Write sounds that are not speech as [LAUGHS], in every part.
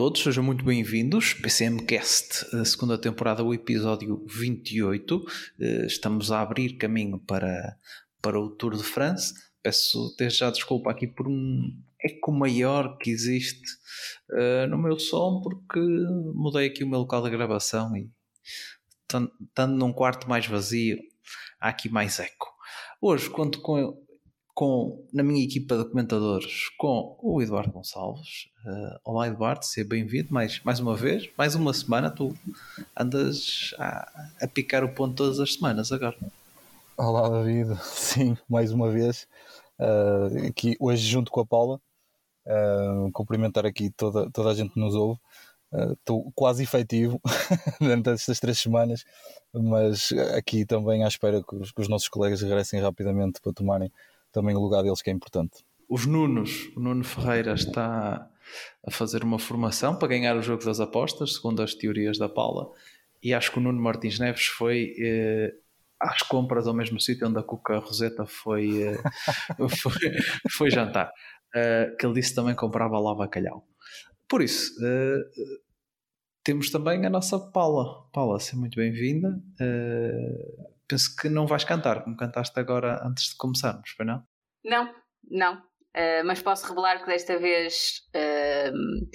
Todos, sejam muito bem-vindos. PCMcast, a segunda temporada, o episódio 28. Eh, Estamos a abrir caminho para, para o Tour de France. Peço desde já desculpa aqui por um eco maior que existe eh, no meu som, porque mudei aqui o meu local de gravação e tan- estando num quarto mais vazio, há aqui mais eco. Hoje conto com, com na minha equipa de comentadores com o Eduardo Gonçalves. Eh, olá Eduardo, seja bem-vindo mais, mais uma vez, mais uma semana. Tu andas a, a picar o ponto todas as semanas agora. Olá David, [LAUGHS] sim, mais uma vez, ah, aqui hoje junto com a Paula, ah, cumprimentar aqui toda, toda a gente que nos ouve, estou quase efetivo [LAUGHS] dentro destas três semanas, mas aqui também à espera que os, que os nossos colegas regressem rapidamente para tomarem também o lugar deles que é importante. Os Nunos, o Nuno Ferreira está a fazer uma formação para ganhar o jogo das apostas, segundo as teorias da Paula, e acho que o Nuno Martins Neves foi eh, às compras ao mesmo sítio onde a Cuca Roseta foi, eh, [LAUGHS] foi, foi jantar. Eh, que ele disse também comprava lá bacalhau. Por isso, eh, temos também a nossa Paula. Paula, seja muito bem-vinda. Eh, penso que não vais cantar, como cantaste agora antes de começarmos, foi não? Não, não. Uh, mas posso revelar que desta vez uh,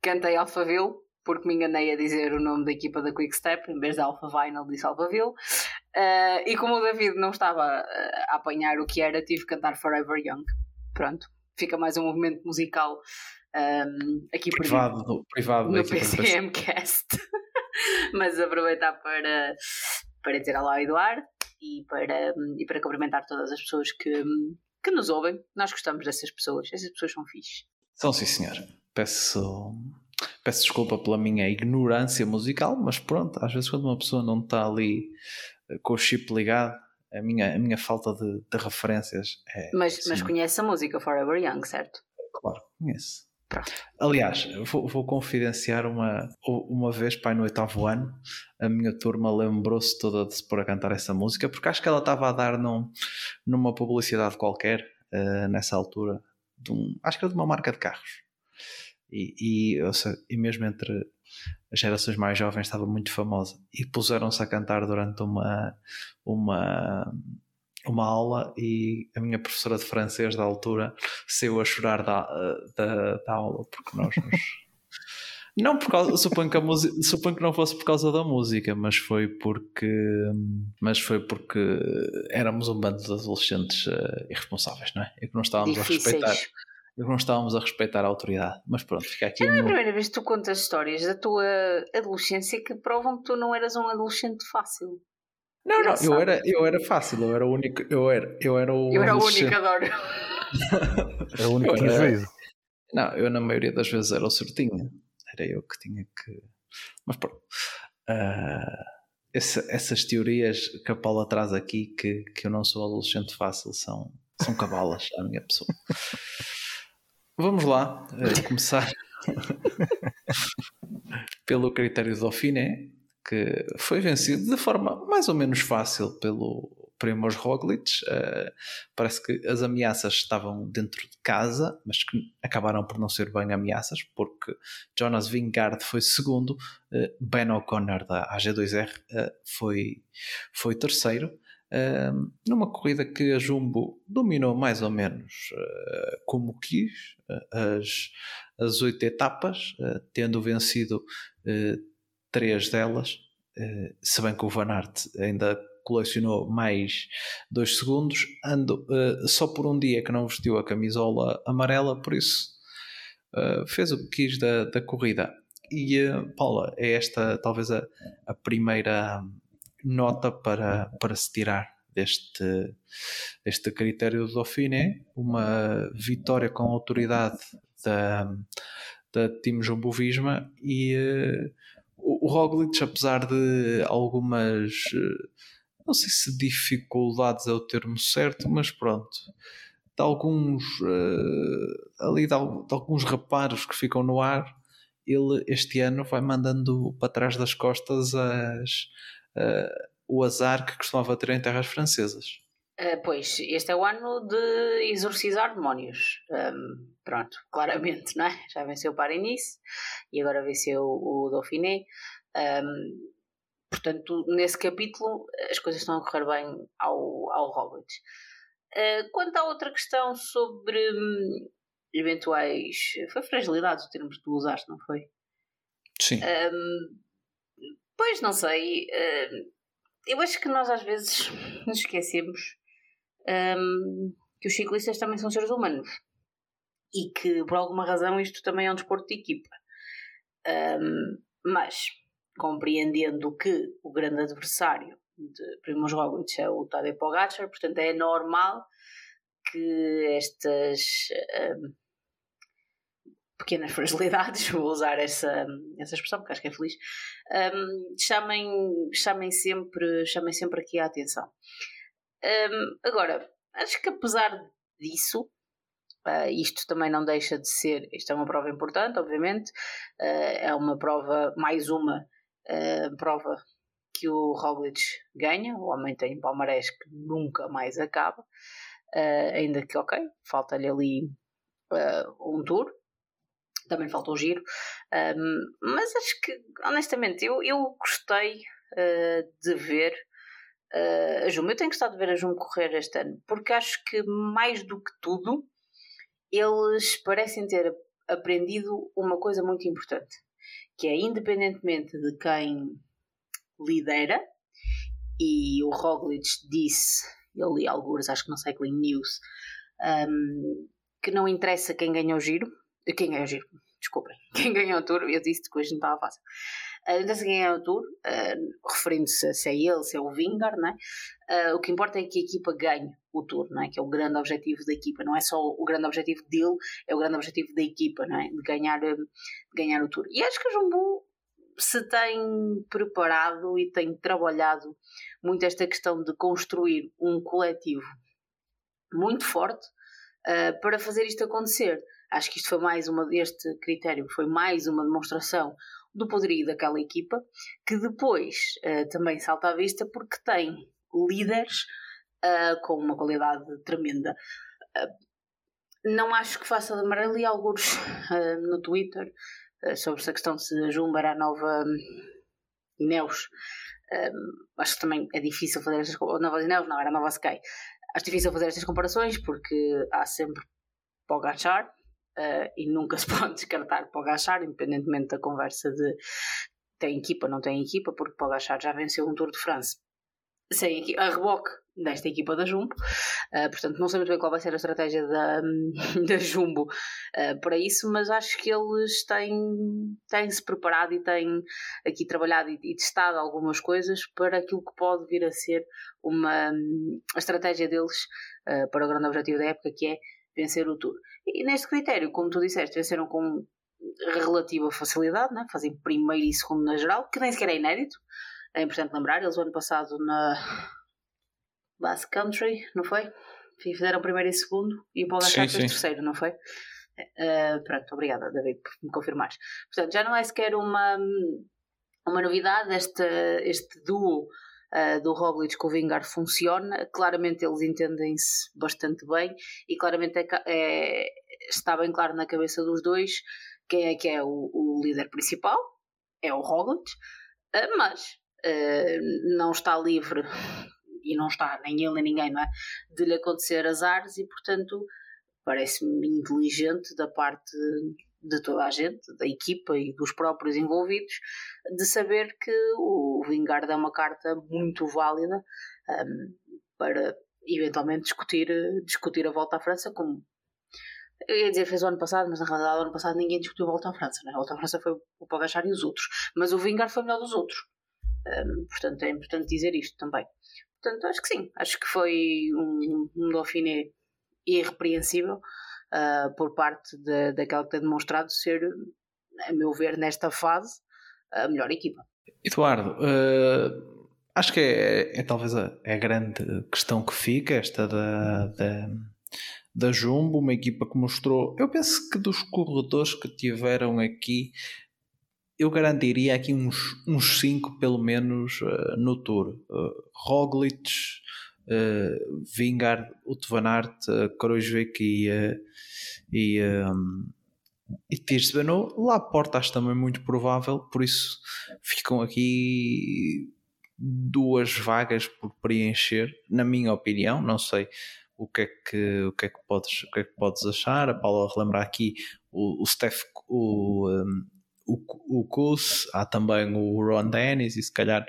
cantei Alphaville, porque me enganei a dizer o nome da equipa da Quickstep, em vez de Alpha Vinyl disse Alphaville. Uh, e como o David não estava a apanhar o que era, tive que cantar Forever Young. Pronto, fica mais um movimento musical um, aqui privado, do, privado no PCMcast. [LAUGHS] mas aproveitar para, para dizer olá ao Eduardo e para, e para cumprimentar todas as pessoas que, que nos ouvem. Nós gostamos dessas pessoas, essas pessoas são fixe. São sim, senhor. Peço, peço desculpa pela minha ignorância musical, mas pronto, às vezes quando uma pessoa não está ali eh, com o chip ligado, a minha, a minha falta de, de referências é. Mas, assim, mas conhece a música Forever Young, certo? Claro, conheço. Aliás, vou, vou confidenciar uma, uma vez, pai, no oitavo ano, a minha turma lembrou-se toda de se pôr a cantar essa música, porque acho que ela estava a dar num, numa publicidade qualquer, uh, nessa altura, um, acho que era de uma marca de carros. E, e, seja, e mesmo entre as gerações mais jovens estava muito famosa. E puseram-se a cantar durante uma, uma, uma aula e a minha professora de francês da altura saiu a chorar da, da, da aula porque nós nos... [LAUGHS] não por causa, suponho que, a música, suponho que não fosse por causa da música, mas foi porque mas foi porque éramos um bando de adolescentes uh, irresponsáveis, não é? E que não estávamos Difíceis. a respeitar e que não estávamos a respeitar a autoridade. Mas pronto, fica aqui. Não é a primeira vez que tu contas histórias da tua adolescência que provam que tu não eras um adolescente fácil. Não, não, eu era, eu era fácil, eu era o único, eu era, eu era o Eu era o adolescente- único, adoro. [LAUGHS] É o único era- prejuízo. Não, eu na maioria das vezes era o certinho. Era eu que tinha que. Mas pronto. Ah, essa- essas teorias que a Paula traz aqui, que, que eu não sou adolescente fácil, são, são cavalas à minha pessoa. Vamos lá eh, começar [LAUGHS] pelo critério do Dauphiné, que foi vencido de forma mais ou menos fácil pelo Primoz Roglic. Eh, parece que as ameaças estavam dentro de casa, mas que acabaram por não ser bem ameaças, porque Jonas Vingard foi segundo, eh, Ben O'Connor da AG2R eh, foi, foi terceiro. eh, numa corrida que a Jumbo dominou mais ou menos eh, como quis, eh, as, as oito etapas, tendo vencido três delas, eh, se bem que o Van Aert ainda colecionou mais dois segundos, ando eh, só por um dia que não vestiu a camisola amarela, por isso eh, fez o que quis da, da corrida. E Paula, é esta talvez a, a primeira nota para, para se tirar deste, deste critério do Dauphiné, uma vitória com autoridade da, da Team Jumbo Visma e eh, o Roglic, apesar de algumas eh, não sei se dificuldades é o termo certo, mas pronto, de alguns uh, ali de, alguns reparos que ficam no ar, ele este ano vai mandando para trás das costas as, uh, o azar que costumava ter em terras francesas. Uh, pois, este é o ano de exorcizar demónios. Um, pronto, claramente, não é? Já venceu o Paris e agora venceu o Dauphiné. Um, portanto, nesse capítulo as coisas estão a correr bem ao, ao Roglic. Uh, quanto à outra questão sobre hum, eventuais. Foi fragilidades o termo que tu usaste, não foi? Sim. Um, pois não sei. Uh, eu acho que nós às vezes [LAUGHS] nos esquecemos um, que os ciclistas também são seres humanos e que por alguma razão isto também é um desporto de equipa. Um, mas compreendendo que o grande adversário de Primoz Roglic é o Tadej Pogacar, portanto é normal que estas um, pequenas fragilidades, [LAUGHS] vou usar essa, essa expressão porque acho que é feliz, um, chamem, chamem, sempre, chamem sempre aqui a atenção. Agora, acho que apesar disso, uh, isto também não deixa de ser, isto é uma prova importante, obviamente, uh, é uma prova, mais uma uh, prova que o Roglic ganha, o homem tem palmarés que nunca mais acaba, ainda que, ok, falta-lhe ali um tour, também faltou o giro, um, mas acho que, honestamente, eu, eu gostei de ver a Juma. Eu tenho gostado de ver a Juma correr este ano, porque acho que mais do que tudo eles parecem ter aprendido uma coisa muito importante, que é independentemente de quem lidera, e o Roglic disse, eu li alguns, acho que no Cycling News, um, que não interessa quem ganha o giro, quem ganha o giro, desculpem, [LAUGHS] quem ganha o tour, eu disse que hoje não estava fácil. Não sei quem é o tour, uh, referindo-se se é ele, se é o Vingar, não é? Uh, o que importa é que a equipa ganhe o tour, não é? Que é o grande objetivo da equipa, não é só o grande objetivo dele, é o grande objetivo da equipa, não é? De ganhar, de ganhar o tour. E acho que o Jumbo se tem preparado e tem trabalhado muito esta questão de construir um coletivo muito forte uh, para fazer isto acontecer. Acho que isto foi mais uma, este critério foi mais uma demonstração do poderio daquela equipa, que depois uh, também salta à vista porque tem líderes uh, com uma qualidade tremenda. Uh, não acho que faça de amarelo e alguns [LAUGHS] no Twitter sobre essa questão de se Jumba a nova um, Ineos. acho que também é difícil fazer estas nova Ineos, não, era a nova Sky. Acho difícil fazer estas comparações porque há sempre Pogacar, uh, e nunca [LAUGHS] se pode descartar Pogacar, independentemente da conversa de tem equipa, não tem equipa, porque Pogacar já venceu um Tour de France sem a reboque desta equipa da Jumbo, uh, portanto não sei muito bem qual vai ser a estratégia da, [LAUGHS] da Jumbo uh, para isso, mas acho que eles têm, têm se preparado e têm aqui trabalhado e, e, testado algumas coisas para aquilo que pode vir a ser uma a estratégia deles uh, para o grande objetivo da época que é vencer o Tour. E neste critério, como tu disseste, venceram com relativa facilidade, né? fazem primeiro e segundo na geral, que nem sequer é inédito. É importante lembrar, eles o ano passado na Last Country, não foi? Fizeram primeiro e segundo e o Paulo Achar fez terceiro, não foi? Uh, pronto, obrigada, David, por me confirmar. Portanto, já não é sequer uma, uma novidade este, este duo uh, do Roglic com o Vingar funciona. Claramente eles entendem-se bastante bem e claramente é, é, está bem claro na cabeça dos dois quem é que é o, o líder principal, é o Roglic, uh, mas uh, não está livre e não está nem ele nem ninguém, não é? De lhe acontecer azares e portanto parece-me inteligente da parte de toda a gente, da equipa e dos próprios envolvidos, de saber que o Vingard é uma carta muito válida um, para eventualmente discutir, discutir a volta à França, como eu ia dizer fez o ano passado, mas na realidade o ano passado ninguém discutiu a volta à França, né? a volta à França foi o Pogachar e os outros, mas o Vingard foi melhor dos outros. Um, portanto, é importante dizer isto também. Portanto, acho que sim, acho que foi um, um Dauphiné irrepreensível uh, por parte de, daquela que tem demonstrado ser, a meu ver, nesta fase, a melhor equipa. Eduardo, uh, acho que é, é talvez a, é a, grande questão que fica, esta da, da, da Jumbo, uma equipa que mostrou. Eu penso que dos corredores que tiveram aqui, eu garantiria aqui uns 5 uns cinco, pelo menos uh, no Tour. Uh, Roglic, uh, Vingard, Van Aert, uh, Kroijvik e, uh, e, um, e a porta acho também muito provável, por isso ficam aqui duas vagas por preencher, na minha opinião, não sei o que é que, o que, é que, podes, o que, é que podes achar. A Paula relembrar aqui o, o Steph, o, um, o, o Kus, há também o Ron Dennis e se calhar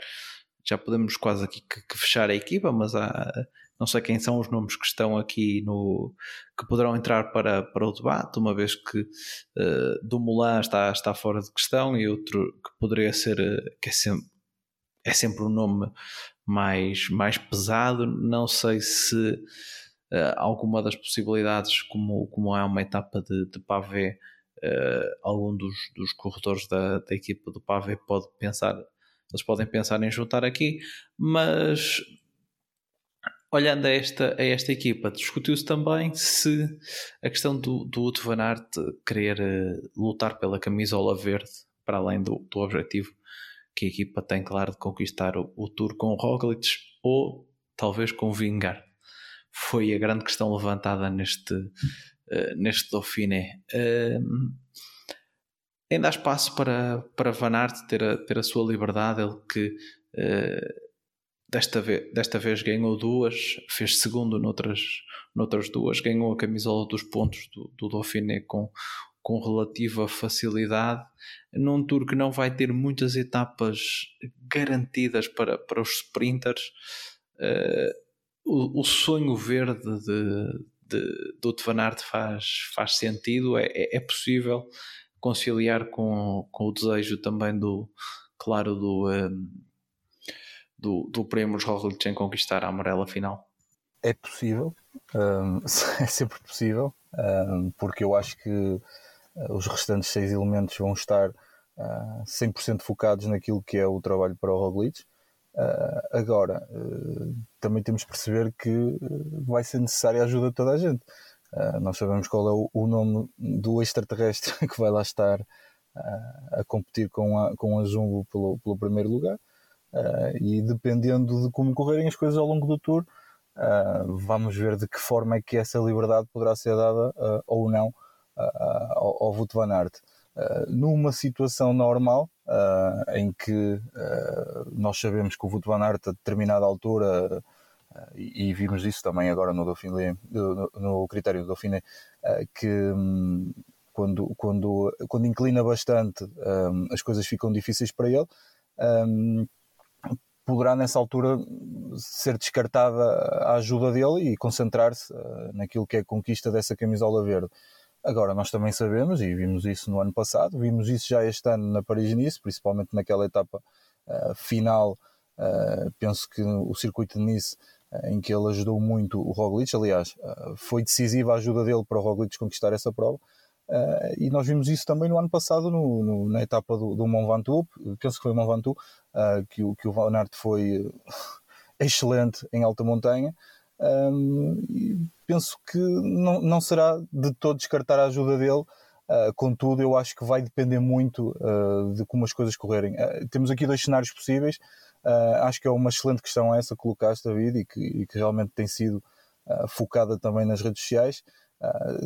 já podemos quase aqui que, que, fechar a equipa, mas há, não sei quem são os nomes que estão aqui no que poderão entrar para, para o debate, uma vez que uh, Dumoulin está, está fora de questão e outro que poderia ser uh, que é sempre, é sempre um nome mais, mais pesado. Não sei se uh, alguma das possibilidades, como, como é uma etapa de, de uh, algum dos, dos corredores da, da equipa do pavé pode pensar, eles podem pensar em juntar aqui, mas olhando a esta, a esta equipa, discutiu-se também se a questão do, do Uto Van Aert querer uh, lutar pela camisola verde, para além do, do objetivo que a equipa tem, claro, de conquistar o, o Tour com o Roglic ou talvez com o Vingar foi a grande questão levantada neste, uh, neste Dauphiné. Uh, ainda há espaço para, para Van Aert ter a, ter a sua liberdade, ele que uh, desta, vez, desta vez ganhou duas, fez segundo noutras, noutras duas, ganhou a camisola dos pontos do, do Dauphiné com, com relativa facilidade, num tour que não vai ter muitas etapas garantidas para, para os sprinters. Uh, o, o sonho verde de, de, do Van Aert faz, faz sentido, é, é, é possível conciliar com, com o desejo também do, claro, do, um, do, do Primoz Roglic em conquistar a amarela final? É possível, um, [LAUGHS] é sempre possível, um, porque eu acho que uh, os restantes seis elementos vão estar uh, 100% focados naquilo que é o trabalho para o Roglic. Uh, agora, uh, também temos que perceber que vai ser necessária a ajuda de toda a gente. Nós sabemos qual é o, o, nome do extraterrestre [LAUGHS] que vai lá estar a competir com a, com a Jumbo pelo, pelo primeiro lugar. e dependendo de como correrem as coisas ao longo do tour, vamos ver de que forma é que essa liberdade poderá ser dada ou não ao, ao Wout van Aert. numa situação normal, uh, em que uh, nós sabemos que o Wout van Aert a determinada altura uh, e, e, vimos isso também agora no Dauphiné, no, no critério do Dauphiné, que um, quando, quando, quando inclina bastante um, as coisas ficam difíceis para ele um, poderá nessa altura ser descartada a ajuda dele e concentrar-se naquilo que é a conquista dessa camisola verde. Agora, nós também sabemos, e vimos isso no ano passado, vimos isso já este ano na Paris-Nice, principalmente naquela etapa uh, final, uh, penso que o circuito de Nice, em que ele ajudou muito o Roglic, aliás, foi decisiva a ajuda dele para o Roglic conquistar essa prova, e nós vimos isso também no ano passado no, no, na etapa do, do Mont Ventoux, penso que foi o Mont Ventoux, que, o, que o Van Aert foi [LAUGHS] excelente em alta montanha, um, penso que não, não será de todo descartar a ajuda dele. Uh, contudo, eu acho que vai depender muito uh, de como as coisas correrem. Uh, temos aqui dois cenários possíveis. Acho que é uma excelente questão essa que colocaste, David, e que, e que realmente tem sido focada também nas redes sociais.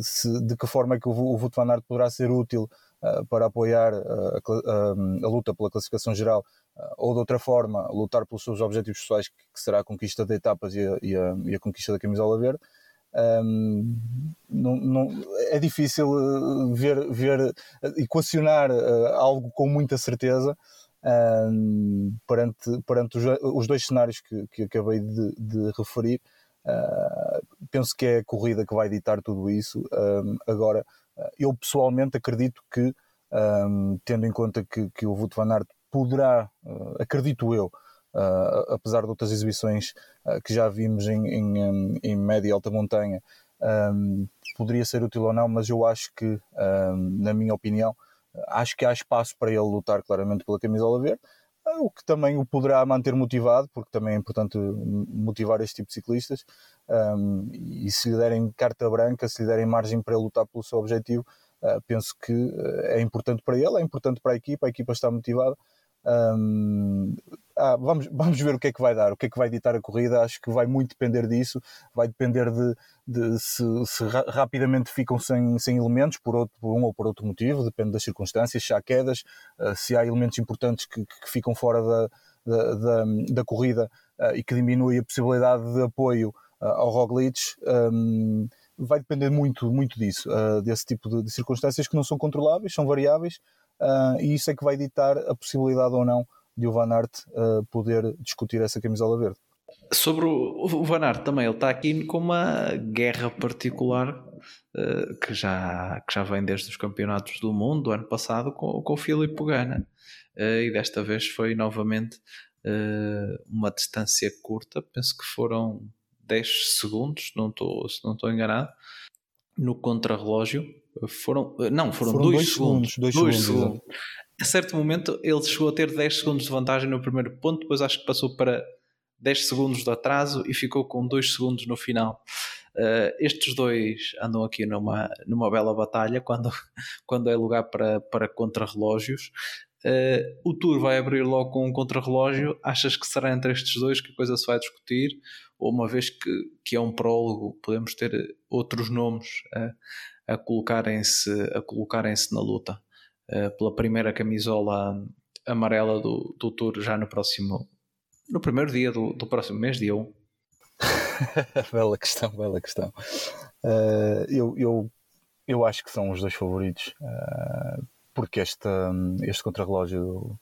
Se, de que forma é que o, o Aert poderá ser útil para apoiar a, a, a, luta pela classificação geral ou de outra forma lutar pelos seus objetivos pessoais, que, será a conquista de etapas e a, e a, e a conquista da camisola verde. Um, não, não, é difícil uh, ver, ver equacionar uh, algo com muita certeza um, perante, perante os, os, dois cenários que, que acabei de, de referir. Uh, penso que é a corrida que vai ditar tudo isso. Um, agora, eu pessoalmente acredito que, tendo em conta que, que o Wout van Aert poderá, uh, acredito eu, uh, apesar de outras exibições que já vimos em, em, em média e alta montanha, um, poderia ser útil ou não, mas eu acho que, um, na minha opinião, acho que há espaço para ele lutar claramente pela camisola verde. o que também o poderá manter motivado, porque também é importante motivar este tipo de ciclistas. Um, e se lhe derem carta branca, se lhe derem margem para lutar pelo seu objetivo, uh, penso que é importante para ele, é importante para a equipa, a equipa está motivada. Um, ah, vamos, [LAUGHS] vamos ver o que é que vai dar, o que é que vai ditar a corrida. Acho que vai muito depender disso, vai depender de, de se, se ra rapidamente ficam sem, sem elementos por, outro, por um ou por outro motivo, depende das circunstâncias. Se há quedas, uh, se há elementos importantes que, que ficam fora da, da, da, da corrida uh, e que diminui a possibilidade de apoio uh, ao Roglic. Um, vai depender muito, muito disso, desse tipo de, de, circunstâncias que não são controláveis, são variáveis, e isso é que vai ditar a possibilidade ou não de o Van Aert uh, poder discutir essa camisola verde. Sobre o Van Aert também, ele está aqui com uma guerra particular uh, que, já, que já vem desde os campeonatos do mundo do ano passado com, com o Filipe Gana uh, e desta vez foi novamente uma distância curta, penso que foram 10 segundos, não estou, se não estou enganado, no contrarrelógio. Foram, não, foram 2 segundos. 2 segundos. segundos a certo momento ele chegou a ter 10 segundos de vantagem no primeiro ponto, depois acho que passou para 10 segundos de atraso e ficou com 2 segundos no final. Uh, estes dois andam aqui numa, numa bela batalha quando, [LAUGHS] quando é lugar para, para contrarrelógios. Uh, o Tour vai abrir logo com um contrarrelógio. Achas que será entre estes dois que a coisa se vai discutir? Ou uma vez que, que é um prólogo, podemos ter outros nomes a, a colocarem-se colocarem na luta? Uh, pela primeira camisola amarela do, do Tour já no próximo no primeiro dia do, do próximo mês, dia 1. [LAUGHS] bela questão, bela questão. Uh, eu, eu, eu acho que são os dois favoritos, uh, porque este, este contrarrelógio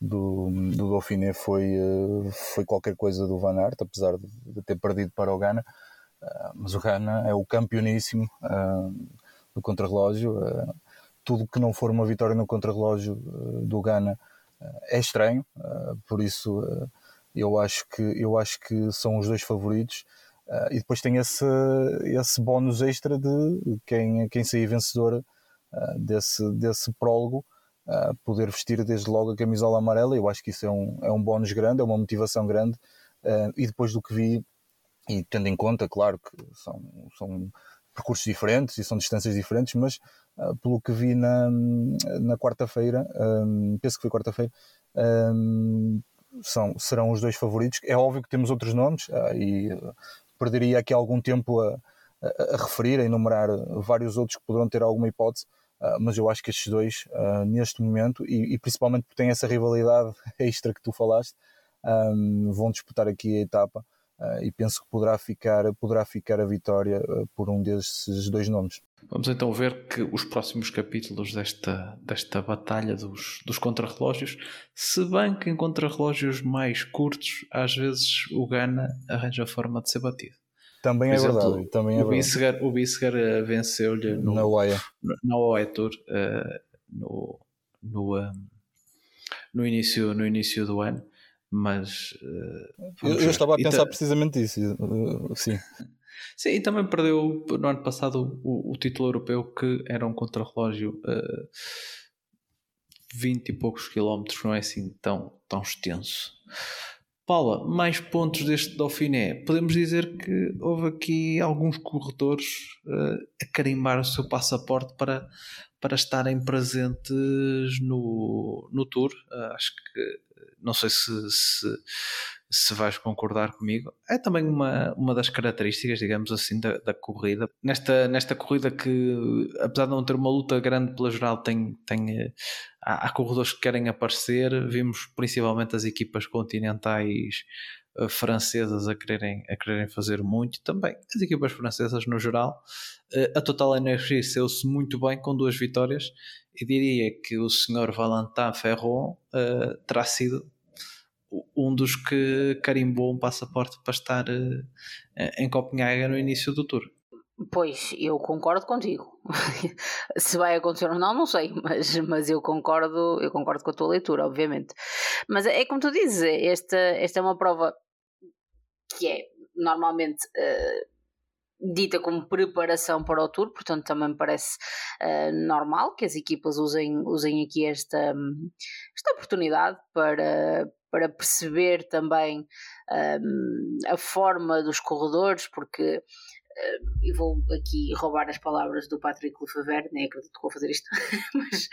do, do, do Dauphiné foi, uh, foi qualquer coisa do Van Aert, apesar de, de ter perdido para o Ghana. mas o Ghana é o campeoníssimo do contrarrelógio tudo que não for uma vitória no contrarrelógio uh, do Ghana uh, é estranho, uh, por isso eu, acho que, eu acho que são os dois favoritos. e depois tem esse, esse bónus extra de quem, quem sair vencedora desse, desse prólogo poder vestir desde logo a camisola amarela. Eu acho que isso é um, é um bónus grande, é uma motivação grande. e depois do que vi, e tendo em conta, claro, que são, são percursos diferentes e são distâncias diferentes, mas pelo que vi na, na quarta-feira, um, penso que foi quarta-feira, um, são, serão os dois favoritos. É óbvio que temos outros nomes e perderia aqui algum tempo a, a, a, referir, a enumerar vários outros que poderão ter alguma hipótese. Mas eu acho que estes dois, neste momento, e, e, principalmente porque tem essa rivalidade [LAUGHS] extra que tu falaste, um, vão disputar aqui a etapa e penso que poderá ficar, poderá ficar a vitória uh, por um desses dois nomes. Vamos então ver que os próximos capítulos desta, desta batalha dos, dos contrarrelógios, se bem que em contrarrelógios mais curtos, às vezes o Gana arranja a forma de ser batido. Também é exemplo, verdade. Também é o Bissegar, o Bissegar uh, venceu-lhe na OAE Tour no, no, no, início, no início do ano mas uh, eu, eu, estava a pensar precisamente isso uh, sim. [LAUGHS] Sim e também perdeu no ano passado o, o título europeu que era um contrarrelógio uh, 20 e poucos quilómetros não é assim tão, tão extenso. Paula, mais pontos deste Dauphiné. Podemos dizer que houve aqui alguns corredores uh, a carimbar o seu passaporte para, para estarem presentes no, no Tour. Uh, acho que não sei se, se, se, vais concordar comigo, é também uma, uma das características, digamos assim, da, da, corrida. Nesta, nesta corrida que, apesar de não ter uma luta grande pela geral, tem, tem, eh, há, há corredores que querem aparecer, vimos principalmente as equipas continentais eh, francesas a quererem, a quererem fazer muito. Também as equipas francesas no geral. Eh, a Total Energia saiu-se muito bem com duas vitórias e diria que o senhor Valentin Ferron uh, terá sido um dos que carimbou um passaporte para estar uh, em Copenhaga no início do tour. Pois, eu concordo contigo. [LAUGHS] Se vai acontecer ou não, não sei, mas, mas eu concordo, eu concordo com a tua leitura, obviamente. Mas é como tu dizes, esta, esta é uma prova que é normalmente uh, dita como preparação para o Tour, portanto também me parece uh, normal que as equipas usem, usem aqui esta, esta oportunidade para, para perceber também um, a forma dos corredores, porque e vou aqui roubar as palavras do Patrick Lefebvre, nem acredito que vou fazer isto, [LAUGHS] mas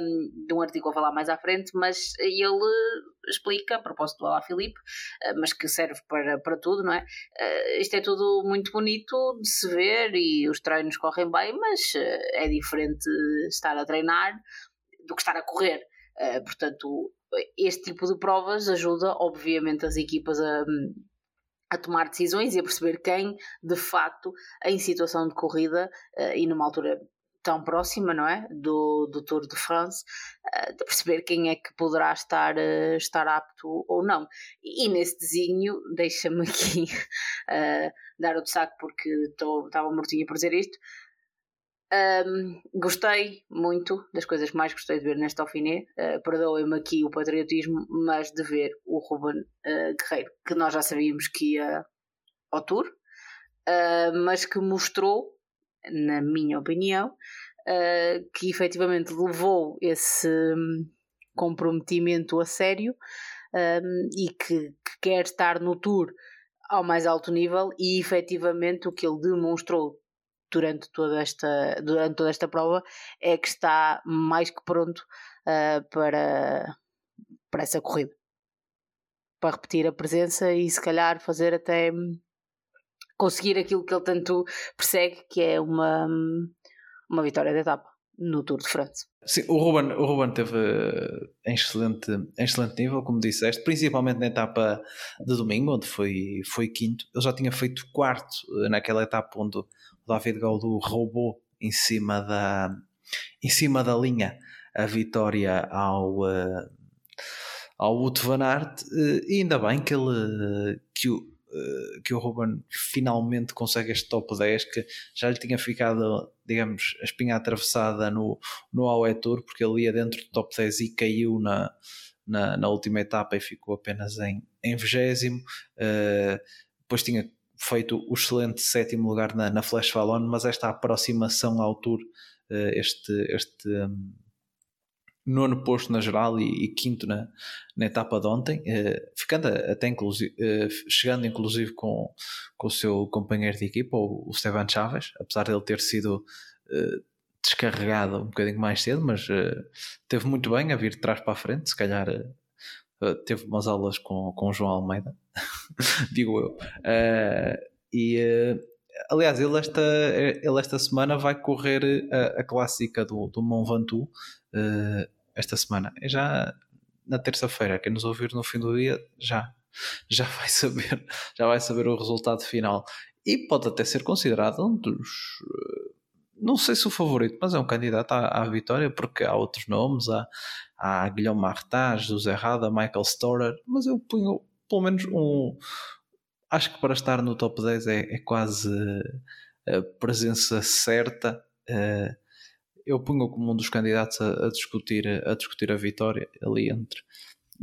um, de um artigo a falar mais à frente, mas ele explica, a propósito do Alá Filipe, uh, mas que serve para, para tudo, não é? Uh, isto é tudo muito bonito de se ver e os treinos correm bem, mas uh, é diferente estar a treinar do que estar a correr. portanto, este tipo de provas ajuda, obviamente, as equipas a a tomar decisões e a perceber quem, de facto, em situação de corrida uh, e numa altura tão próxima, não é? Do, do Tour de France, uh, de perceber quem é que poderá estar, uh, estar apto ou não. E, nesse desígnio, deixa-me aqui [LAUGHS] dar o destaque porque estava mortinha por dizer isto. Um, gostei muito das coisas que mais gostei de ver neste Alfiné. Uh, Perdoem-me aqui o patriotismo, mas de ver o Ruben uh, Guerreiro, que nós já sabíamos que ia ao Tour, uh, mas que mostrou, na minha opinião, uh, que efetivamente levou esse um, comprometimento a sério um, e que, que quer estar no Tour ao mais alto nível e efetivamente o que ele demonstrou durante toda esta, durante toda esta prova é que está mais que pronto uh, para, para essa corrida. Para repetir a presença e se calhar fazer até conseguir aquilo que ele tanto persegue, que é uma, uma vitória de etapa no Tour de France. Sim, o Ruben, o Ruben teve em excelente, em excelente nível, como disseste, principalmente na etapa de domingo, onde foi, foi quinto. Ele já tinha feito quarto naquela etapa onde David Gaudu roubou em cima da, em cima da linha a vitória ao, uh, ao Wout van Aert uh, e ainda bem que ele que o, uh, que o Ruben finalmente consegue este top 10 que já lhe tinha ficado digamos a espinha atravessada no, no AOE Tour porque ele ia dentro do top 10 e caiu na, na, na última etapa e ficou apenas em, em 20 uh, depois tinha feito o excelente sétimo lugar na, na Flash Fallon, mas esta aproximação ao Tour, eh, este, este um, nono posto na geral e, e quinto na, na, etapa de ontem, uh, ficando até inclusive, uh, chegando inclusive com, com o seu companheiro de equipa, o, o Esteban Chaves, apesar de ele ter sido uh, descarregado um bocadinho mais cedo, mas teve muito bem a vir de trás para a frente, se calhar teve umas aulas com, com o João Almeida, [LAUGHS] digo eu. Uh, e uh, aliás, ele esta, ele esta semana vai correr a, a clássica do, do Mont Ventoux esta semana. É já na terça-feira, quem nos ouvir no fim do dia já, já vai saber, já vai saber o resultado final. E pode até ser considerado um dos não sei se o favorito, mas é um candidato à, à vitória, porque há outros nomes, há, há Guilherme Martins, José Rada, Michael Storer, mas eu ponho pelo menos um. Acho que para estar no top 10 é, é quase a presença certa. Eh, eu ponho como um dos candidatos a, a, discutir, a discutir a vitória ali entre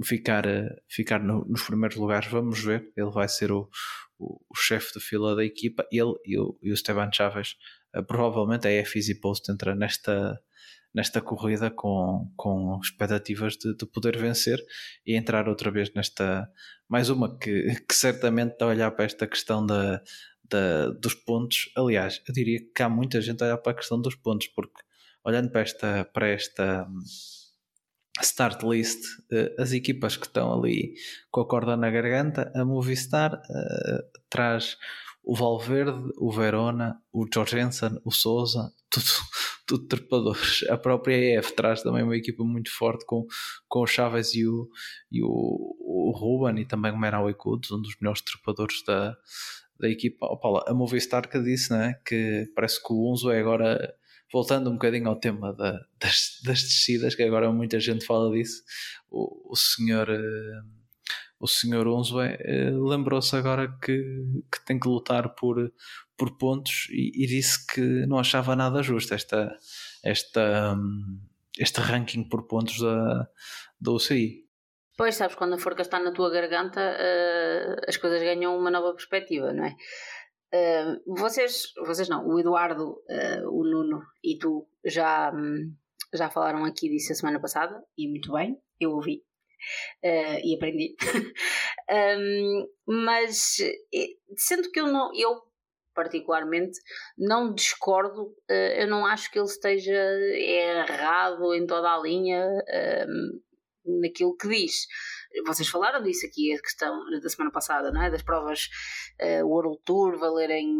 ficar, ficar no, nos primeiros lugares. Vamos ver, ele vai ser o, o, o chefe de fila da equipa, ele e o, e o Esteban Chaves. Provavelmente a F Easy Post entra nesta, nesta corrida com, com expectativas de, de, poder vencer e entrar outra vez nesta. Mais uma que, que certamente está a olhar para esta questão da, da, dos pontos. Aliás, eu diria que há muita gente a olhar para a questão dos pontos, porque olhando para esta. Para esta start list, uh, as equipas que estão ali com a corda na garganta, a Movistar uh, traz o Valverde, o Verona, o Jorgensen, o Souza, tudo, [LAUGHS] tudo trepadores. A própria EF traz também uma equipa muito forte com, com o Chaves e o, e o, o Ruben e também o Merawi Kuds, um dos melhores trepadores da, da equipa. Oh, Paula, a Movistar que disse né, que parece que o Unzo é agora voltando um bocadinho ao tema da, das, das, descidas, que agora muita gente fala disso, o, o senhor uh, o senhor Unzué uh, lembrou-se agora que, que tem que lutar por, por pontos e, e, disse que não achava nada justo esta, esta, um, este ranking por pontos da, da UCI. Pois, sabes, quando a forca está na tua garganta, uh, as coisas ganham uma nova perspectiva, não é? Uh, vocês, vocês não, o Eduardo, uh, o Nuno e tu já, um, já falaram aqui disso a semana passada e muito bem, eu ouvi uh, e aprendi. [LAUGHS] um, mas sendo que eu não, eu particularmente não discordo, eu não acho que ele esteja errado em toda a linha um, naquilo que diz vocês falaram disso aqui, a questão da semana passada, não é? das provas uh, World Tour valerem,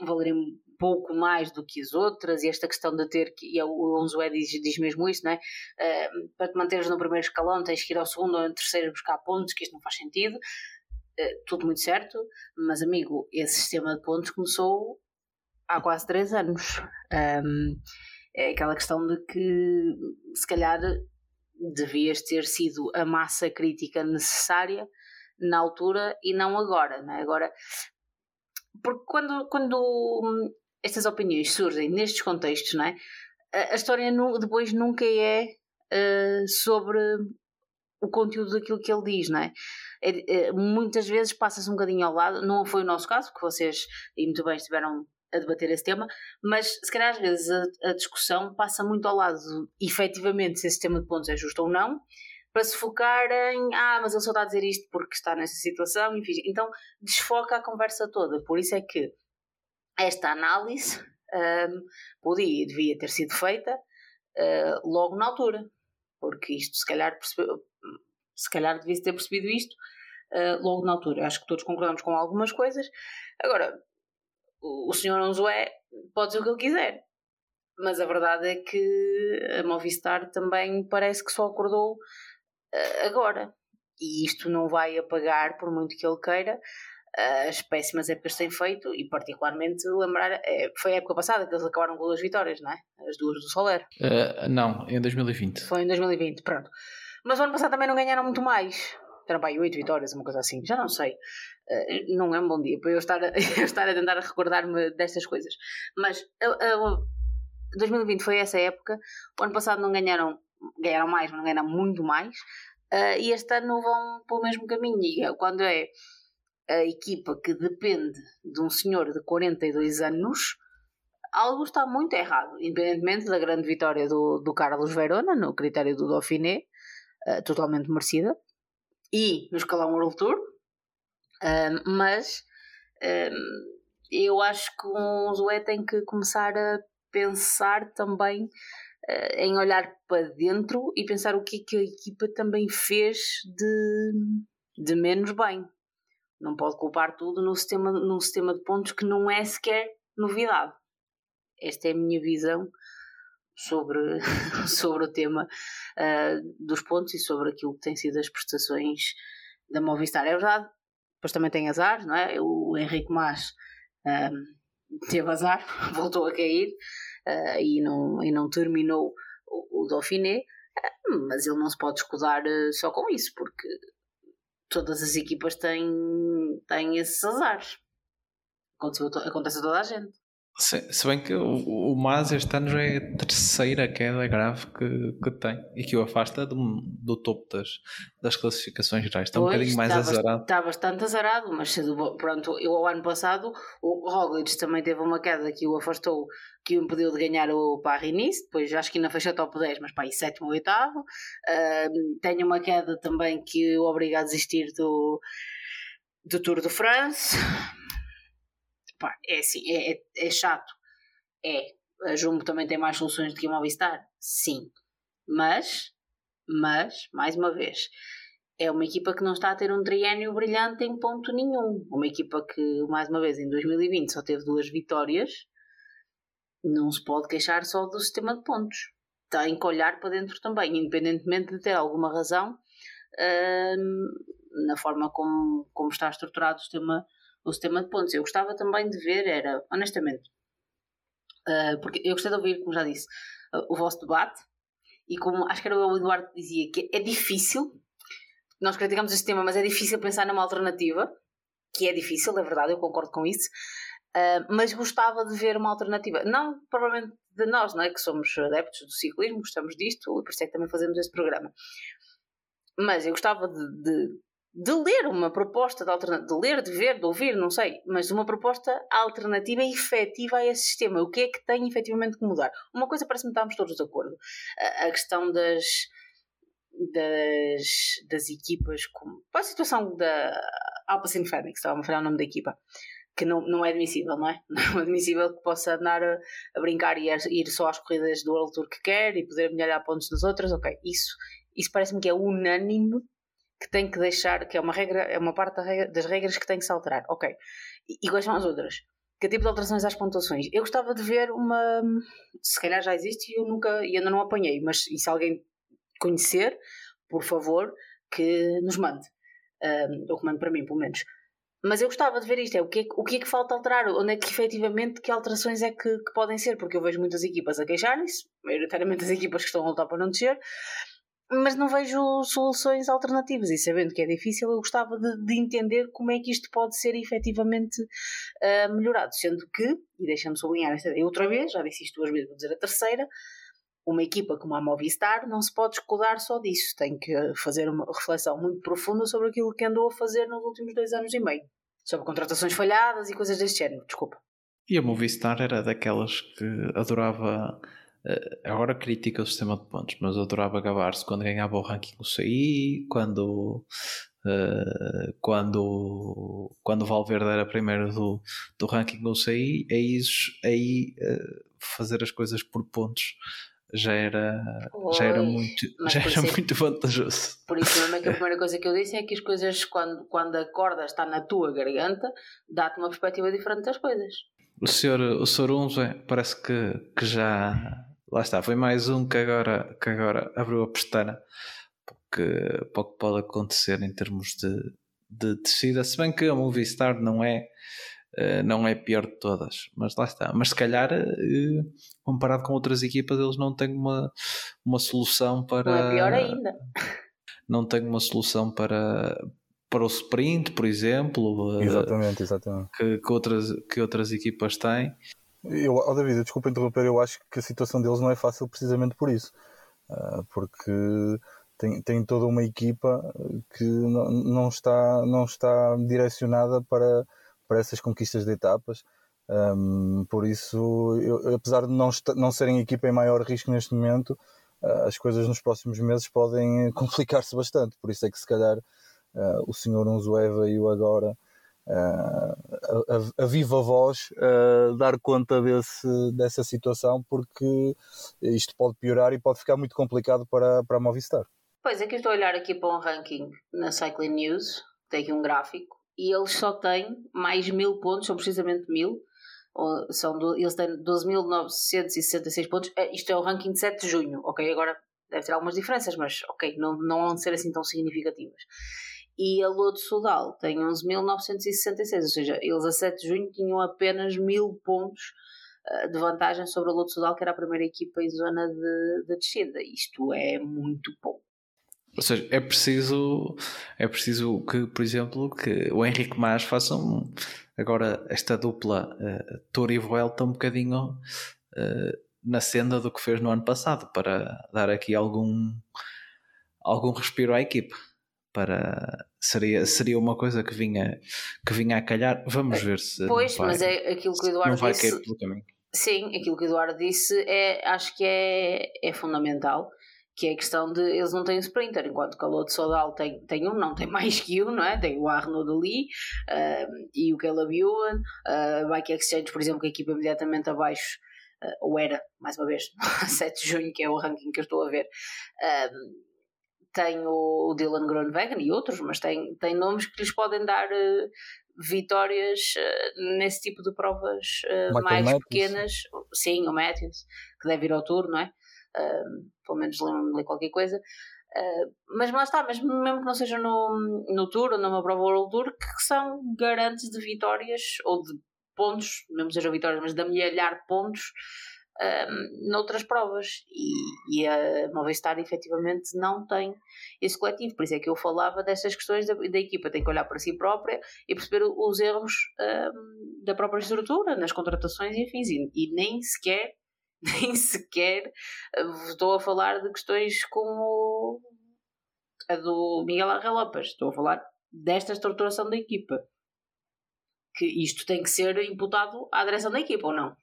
valerem pouco mais do que as outras, e esta questão de ter que, e é o Onzué diz, diz mesmo isso, não é? Uh, para te manteres no primeiro escalão tens que ir ao segundo ou no terceiro buscar pontos, que isto não faz sentido. Uh, tudo muito certo, mas amigo, esse sistema de pontos começou há quase três anos. Um, é aquela questão de que se calhar devias ter sido a massa crítica necessária na altura e não agora, não é? Agora, porque quando, quando estas opiniões surgem nestes contextos, não é? A, a história depois nunca é uh, sobre o conteúdo daquilo que ele diz, não é? é, é muitas vezes passa-se um bocadinho ao lado, não foi o nosso caso, porque vocês, e muito bem, estiveram a debater esse tema, mas se calhar às vezes a, a discussão passa muito ao lado de, efetivamente se esse sistema de pontos é justo ou não, para se focar em ah, mas ele só está a dizer isto porque está nessa situação, enfim, então desfoca a conversa toda. Por isso é que esta análise um, podia e devia ter sido feita uh, logo na altura, porque isto se calhar percebeu, se calhar devia ter percebido isto uh, logo na altura. Acho que todos concordamos com algumas coisas. Agora, o, senhor Anzoé pode dizer o que ele quiser. Mas a verdade é que a Movistar também parece que só acordou uh, agora. E isto não vai apagar, por muito que ele queira, as péssimas épocas que têm feito e, particularmente, lembrar. É, foi a época passada que eles acabaram com duas vitórias, não é? As duas do Soler. Uh, não, em 2020. Foi em 2020, pronto. Mas o ano passado também não ganharam muito mais. Eram aí oito vitórias, uma coisa assim. Já não sei. Uh, não é um bom dia para eu estar a, [LAUGHS] eu estar a tentar recordar-me destas coisas. Mas uh, uh, 2020 foi essa época. O ano passado não ganharam, ganharam mais, mas não ganharam muito mais. E este ano vão pelo mesmo caminho. E é quando é a equipa que depende de um senhor de 42 anos, algo está muito errado. Independentemente da grande vitória do, do Carlos Verona, no critério do Dauphiné, uh, totalmente merecida e no escalão World Tour, um, mas um, eu acho que o Zoé tem que começar a pensar também uh, em olhar para dentro e pensar o que é que a equipa também fez de, de menos bem. Não pode culpar tudo no sistema, num sistema de pontos que não é sequer novidade. Esta é a minha visão sobre, [LAUGHS] sobre o tema uh, dos pontos e sobre aquilo que tem sido as prestações da Movistar. É verdade, depois também tem azar, não é? O Henrique Mas uh, teve azar, [LAUGHS] voltou a cair uh, e, não, e não terminou o, o Dauphiné, mas ele não se pode escudar só com isso, porque todas as equipas têm, têm esses azares. acontece a toda a gente. Se, se bem que o, o Mas este ano já é a terceira queda grave que, que tem e que o afasta do, do topo das, das classificações gerais. Está pois, um bocadinho mais está azarado. Está bastante azarado, mas pronto, eu ao ano passado o Roglic também teve uma queda que o afastou, que o impediu de ganhar o Paris-Nice, depois acho que ainda fechou top 10, mas para aí sétimo ou oitavo. Uh, tem uma queda também que o obriga a desistir do, do Tour de France Pá, é assim, é, é, é chato. É. A Jumbo também tem mais soluções do que a Movistar? Sim. Mas, mas, mais uma vez, é uma equipa que não está a ter um triênio brilhante em ponto nenhum. Uma equipa que, mais uma vez, em 2020 só teve duas vitórias. Não se pode queixar só do sistema de pontos. Tem que olhar para dentro também, independentemente de ter alguma razão hum, na forma como, como está estruturado o sistema o sistema de pontos. Eu gostava também de ver, era, honestamente, uh, porque eu gostei de ouvir, como já disse, uh, o vosso debate e como acho que era o Eduardo que dizia que é difícil, nós criticamos o sistema, mas é difícil pensar numa alternativa, que é difícil, é verdade, eu concordo com isso, uh, mas gostava de ver uma alternativa. Não provavelmente de nós, não é? Que somos adeptos do ciclismo, gostamos disto, e por isso é que também fazemos este programa. Mas eu gostava de, de de ler uma proposta de alternativa, de ler, de ver, de ouvir, não sei, mas uma proposta alternativa e efetiva a esse sistema. O que é que tem efetivamente que mudar? Uma coisa parece-me que estamos todos de acordo. A, a questão das, das, das equipas, como a situação da Alpacin Phoenix, estava a falhar o nome da equipa, que não, não é admissível, não é? [LAUGHS] Não é admissível que possa andar a, a brincar e ir só às corridas do World Tour que quer e poder melhorar pontos das outras, ok, isso, isso parece-me que é unânime que tem que deixar, que é uma regra, é uma parte das regras que tem que se alterar. Ok. E, e quais são as outras? Que tipo de alterações às pontuações? Eu gostava de ver uma. Se calhar já existe e eu nunca e ainda não apanhei, mas e se alguém conhecer, por favor, que nos mande. Um, ou que mande para mim, pelo menos. Mas eu gostava de ver isto, é o que é, o que, é que falta alterar, onde é que efetivamente que alterações é que, que podem ser, porque eu vejo muitas equipas a queixarem-se, maioritariamente as equipas que estão a lutar para não descer, mas não vejo soluções alternativas. E sabendo que é difícil eu gostava de, de entender como é que isto pode ser efetivamente uh, melhorado, sendo que, e deixa-me sublinhar esta ideia outra vez, já disse isto duas vezes, vou dizer a terceira, uma equipa como a Movistar não se pode escudar só disso, tem que fazer uma reflexão muito profunda sobre aquilo que andou a fazer nos últimos dois anos e meio, sobre contratações falhadas e coisas deste género, desculpa. E a Movistar era daquelas que adorava agora critica o sistema de pontos, mas eu adorava gabar-se quando ganhava o ranking UCI, quando, uh, quando, quando o Valverde era primeiro do, do ranking UCI, aí, aí uh, fazer as coisas por pontos já era, já era muito, já era muito vantajoso. Por isso mesmo é que a [LAUGHS] primeira coisa que eu disse é que as coisas, quando, quando a corda está na tua garganta, dá-te uma perspectiva diferente das coisas. O senhor, o senhor Unzo parece que, que já lá está, foi mais um que agora, que agora abriu a pestana porque pouco pode acontecer em termos de, de descida, se bem que a Movistar não é eh, não é pior de todas, mas lá está. Mas se calhar, eh, comparado com outras equipas, eles não têm uma, uma solução para. Não é pior ainda. [LAUGHS] Não têm uma solução para, para o sprint, por exemplo. Eh, exatamente, exatamente. Que, que, outras, que outras equipas têm. Eu, oh David, desculpa interromper, eu acho que a situação deles não é fácil precisamente por isso. Uh, porque tem, tem toda uma equipa que não, está, não está direcionada para, para essas conquistas de etapas. Um, por isso, eu, apesar de não, não serem equipa em maior risco neste momento, uh, as coisas nos próximos meses podem [LAUGHS] complicar-se bastante. Por isso é que, se calhar, uh, o senhor Unzué veio agora uh, a, a, viva voz uh, dar conta desse, dessa situação, porque isto pode piorar e pode ficar muito complicado para, para a Movistar. Pois é que eu estou a olhar aqui para um ranking na Cycling News, tem aqui um gráfico, e eles só têm mais mil pontos, são precisamente mil, são do, eles têm 12.966 pontos. Eh, isto é o ranking de 7 de junho, ok? Agora deve ter algumas diferenças, mas ok, não, não vão ser assim tão significativas e a Lua de Sudal tem 11.966, ou seja, eles a 7 de junho tinham apenas mil pontos uh, de vantagem sobre a Lua de que era a primeira equipa em zona de, de descida. Isto é muito pouco. Ou seja, é preciso, é preciso que, por exemplo, que o Henrique Mas faça um, agora esta dupla uh, Tour e Vuelta um bocadinho uh, na senda do que fez no ano passado, para dar aqui algum, algum respiro à equipa para seria, seria uma coisa que vinha, que vinha a calhar. Vamos ver se. Pois, vai, mas é aquilo que o Eduardo não vai disse. Cair pelo caminho. Sim, aquilo que o Eduardo disse é, acho que é, é fundamental, que é a questão de eles não têm sprinter, enquanto que a Lotte Sodal tem, tem um, não tem [LAUGHS] mais que um, não é? Tem o Arnaud Dali uh, e o Caleb Ewan, uh, Bike Exchange, por exemplo, que a equipa imediatamente abaixo, uh, ou era, mais uma vez, [LAUGHS] 7 de junho, que é o ranking que eu estou a ver. Uh, tem o Dylan Groenwegen e outros, mas tem, tem nomes que lhes podem dar uh, vitórias uh, nesse tipo de provas uh, mais Matthews. pequenas. Sim, o Matthews, que deve ir ao tour, não é? pelo menos lembro-me de qualquer coisa. mas lá está, mas mesmo que não seja no, no Tour ou numa prova World Tour, que são garantes de vitórias ou de pontos, mesmo seja vitórias, mas de amelhar pontos um, noutras provas. E, e, a Movistar efetivamente não tem esse coletivo, por isso é que eu falava dessas questões da, da equipa, tem que olhar para si própria e perceber os erros um, da própria estrutura, nas contratações e afins, e, e nem sequer [LAUGHS] nem sequer estou a falar de questões como a do Miguel Angel Lopes, estou a falar desta estruturação da equipa. Que isto tem que ser imputado à direção da equipa, ou não?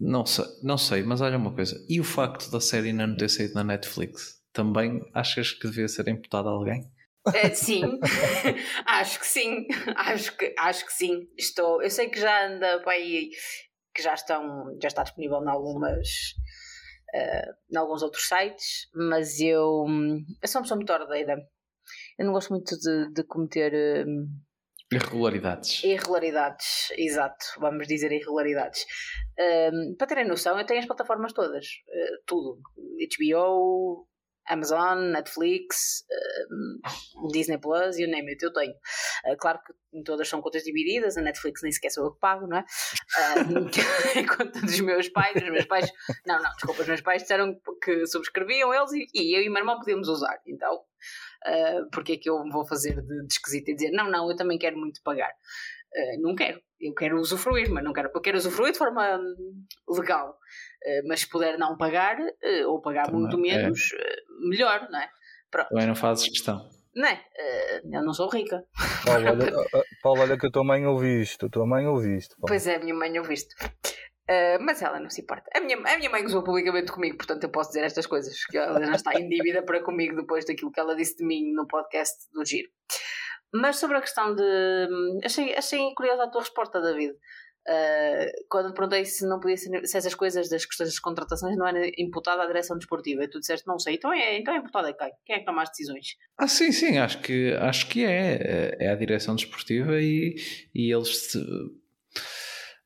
Não sei, não sei, mas olha uma coisa. E o facto da série ainda não ter saído na Netflix? Também achas que devia ser imputado a alguém? É, sim, [LAUGHS] acho que sim, acho que, acho que sim. Estou, eu sei que já anda aí, que já estão, já está disponível em algumas, uh, em alguns outros sites, mas eu, eu sou uma pessoa muito ordeira. Eu não gosto muito de, de cometer uh, irregularidades. Irregularidades, exato, vamos dizer irregularidades. Um, para terem noção, eu tenho as plataformas todas, uh, tudo: HBO, Amazon, Netflix, Disney Plus, you name it, eu tenho. Uh, claro que todas são contas divididas, a Netflix nem sequer sou eu que pago, não é? Uh, [LAUGHS] conta dos meus pais, os meus pais, não, não, desculpa, os meus pais disseram que subscreviam eles e, e eu e o meu irmão podíamos usar, então. Uh, porque é que eu vou fazer de, de esquisito e dizer não, não, eu também quero muito pagar? Uh, não quero, eu quero usufruir, mas não quero, eu quero usufruir de forma hum, legal. Uh, mas se puder não pagar, ou pagar também, muito é. menos, é melhor, não é? Pronto. Também não fazes questão. Não é? Eu não sou rica. Paulo, olha, [LAUGHS] Paulo, olha que a tua mãe ouviu isto. A tua mãe ouviu isto. Paulo. Pois é, a minha mãe ouviu isto. Uh, mas ela não se importa. A minha, a minha mãe gozou publicamente comigo, portanto eu posso dizer estas coisas. Que ela já está em dívida para comigo depois daquilo que ela disse de mim no podcast do Giro. Mas sobre a questão de. Hum, achei, achei curiosa a tua resposta, David. Uh, quando perguntei se não podia ser, se essas coisas das questões das contratações não era imputada à direção desportiva e tu disseste não sei, então é, então é imputada a quem? Quem é que toma as decisões? Ah sim, sim, acho que, acho que é, é a direção desportiva e, e eles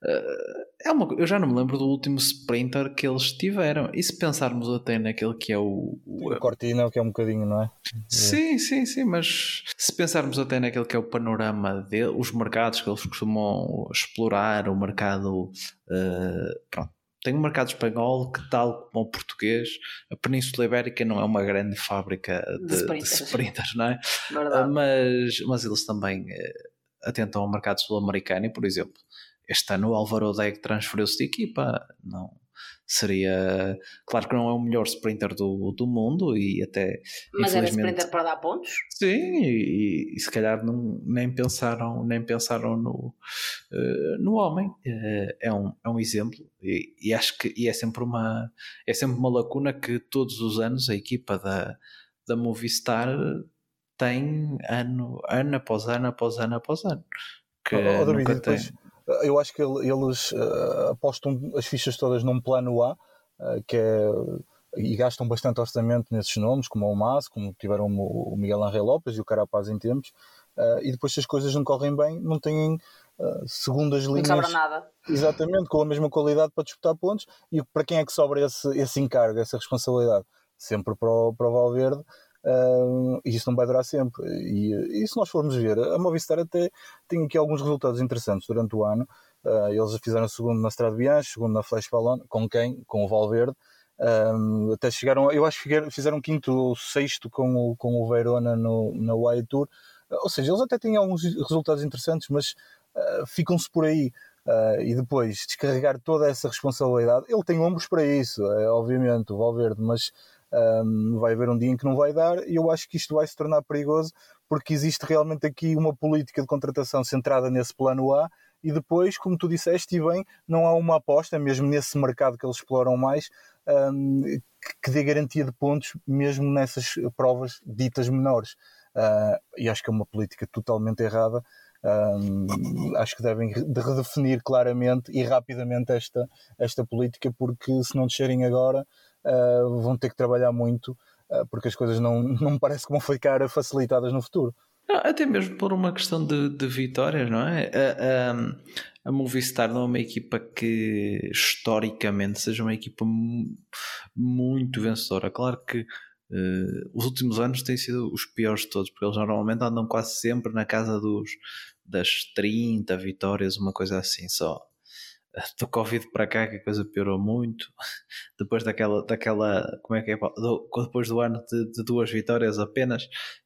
é uma, eu já não me lembro do último sprinter que eles tiveram. E se pensarmos até naquele que é o. O, o Cortina, que é um bocadinho, não é? Sim, sim, sim, mas se pensarmos até naquele que é o panorama dele, os mercados que eles costumam explorar, o mercado. Uh, pronto. Tem um mercado espanhol que, tal como o português, a Península Ibérica não é uma grande fábrica de, de, sprinters. de sprinters. não é? Mas, mas eles também atentam ao mercado sul-americano, por exemplo este ano o Álvaro Deg transferiu-se de equipa. Não seria. Claro que não é o melhor sprinter do, do mundo e até. Mas era sprinter para dar pontos? Sim, e, e se calhar não, nem pensaram, nem pensaram no, uh, no homem. Uh, é, um, é um exemplo e, e, acho que e é sempre uma é sempre uma lacuna que todos os anos a equipa da, da Movistar tem ano, ano após ano após ano após ano. Que oh, oh, nunca tem... Depois eu acho que eles uh, apostam as fichas todas num plano A, uh, que é, e gastam bastante orçamento nesses nomes, como o Mas, como tiveram o Miguel Angel Lopes e o Carapaz em tempos, uh, e depois se as coisas não correm bem, não têm segundas linhas. Não sobra nada. Exatamente, com a mesma qualidade para disputar pontos, e para quem é que sobra esse, esse encargo, essa responsabilidade? Sempre para o, para o Valverde, Uh, e isso não vai durar sempre. E, e, se nós formos ver, a Movistar até tem aqui alguns resultados interessantes durante o ano. Uh, eles fizeram segundo na Strade Bianchi, segundo na Flash Ballon, com quem? Com o Valverde. Um, até chegaram, eu acho que fizeram quinto ou sexto com o, com o Verona no, na Wide Tour. Uh, ou seja, eles até têm alguns resultados interessantes, mas ficam-se por aí. e depois descarregar toda essa responsabilidade, ele tem ombros para isso, é, obviamente, o Valverde, mas um, vai haver um dia em que não vai dar e eu acho que isto vai se tornar perigoso porque existe realmente aqui uma política de contratação centrada nesse plano A e depois, como tu disseste e bem, não há uma aposta, mesmo nesse mercado que eles exploram mais, um, que dê garantia de pontos, mesmo nessas provas ditas menores. Uh, e acho que é uma política totalmente errada. Um, acho que devem redefinir claramente e rapidamente esta, esta política, porque se não descerem agora, uh, vão ter que trabalhar muito, uh, porque as coisas não, [LAUGHS] não me parece que vão ficar facilitadas no futuro. até mesmo por uma questão de, de vitórias, não é? A, a, a Movistar não é uma equipa que historicamente seja uma equipa muito vencedora. Claro que uh, os últimos anos têm sido os piores de todos, porque eles normalmente andam quase sempre na casa dos, das 30 vitórias, uma coisa assim só [LAUGHS] do Covid para cá que a coisa piorou muito. [LAUGHS] Depois daquela, daquela como é que é? Do, depois do ano de, de duas vitórias apenas,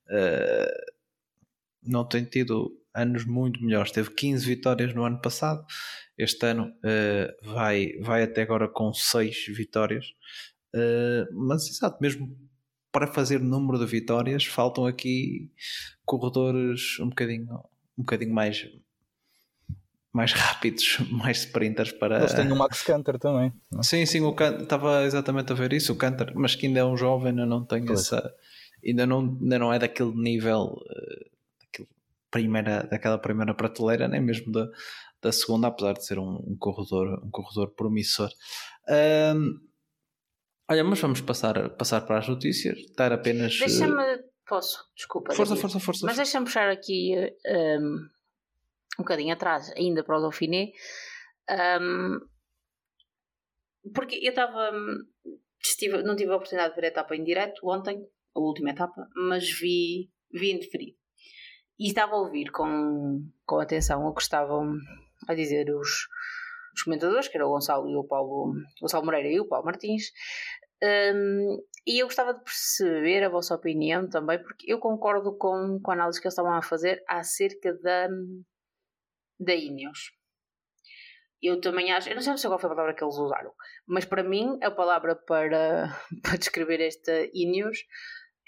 uh, não tem tido anos muito melhores. Teve 15 vitórias no ano passado. Este ano uh, vai, vai até agora com 6 vitórias. Uh, mas exato, mesmo para fazer número de vitórias, faltam aqui corredores um bocadinho, um bocadinho mais mais rápidos, [LAUGHS] mais sprinters para. Eles têm o Max Canter também. Não? Sim, sim, o Canter, estava exatamente a ver isso, o Canter, mas que ainda é um jovem, ainda não tem pois. essa. Ainda não, ainda não é daquele nível, uh, daquele primeira, daquela primeira prateleira, nem mesmo da, da segunda, apesar de ser um, um corredor, um corredor promissor. Um, olha, mas vamos passar, passar para as notícias, dar apenas. Deixa-me. Posso, desculpa. Força, força, força. Mas deixa-me puxar aqui um, um bocadinho atrás, ainda para o Dauphiné. Um, porque eu estava. Não tive a oportunidade de ver a etapa em direto ontem, a última etapa, mas vi, vi em deferido. E estava a ouvir com, com atenção o que estavam a dizer os, os comentadores, que era o Gonçalo e o Paulo, Gonçalo Moreira e o Paulo Martins. Um, e eu gostava de perceber a vossa opinião também, porque eu concordo com, com a análise que eles estavam a fazer acerca da, da Ineos. Eu também acho, eu não sei qual foi a palavra que eles usaram, mas para mim a palavra para, [LAUGHS] para descrever esta Ineos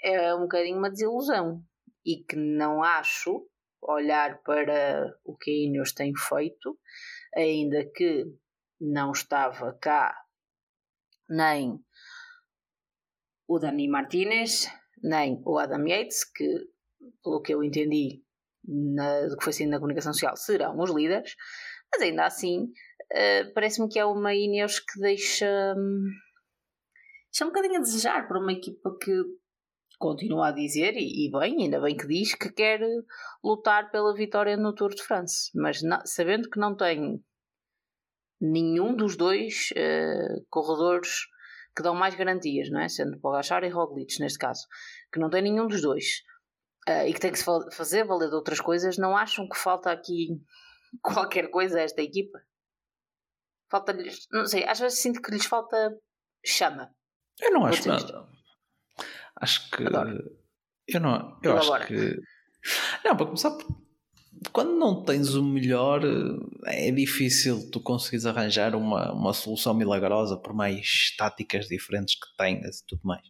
é um bocadinho uma desilusão e que não acho olhar para o que a Ineos tem feito, ainda que não estava cá nem o Dani Martinez, nem o Adam Yates, que, pelo que eu entendi na, do que foi sendo na comunicação social, serão os líderes, mas ainda assim uh, parece-me que é uma Ineos que deixa, deixa um bocadinho a desejar para uma equipa que continua a dizer, e, e, bem, ainda bem que diz, que quer lutar pela vitória no Tour de France, mas sabendo que não tem nenhum dos dois uh, corredores que dão mais garantias, não é? Sendo Pogachar e Roglic, neste caso, que não tem nenhum dos dois uh, e que tem que se fazer valer de outras coisas, não acham que falta aqui [LAUGHS] qualquer coisa a esta equipa? Falta-lhes, não sei, às vezes sinto que lhes falta chama. Eu não acho nada. Acho que. Adoro. Eu não. Eu acho que. Não, para começar, quando não tens o melhor, é difícil tu conseguires arranjar uma, uma solução milagrosa, por mais táticas diferentes que tenhas e tudo mais.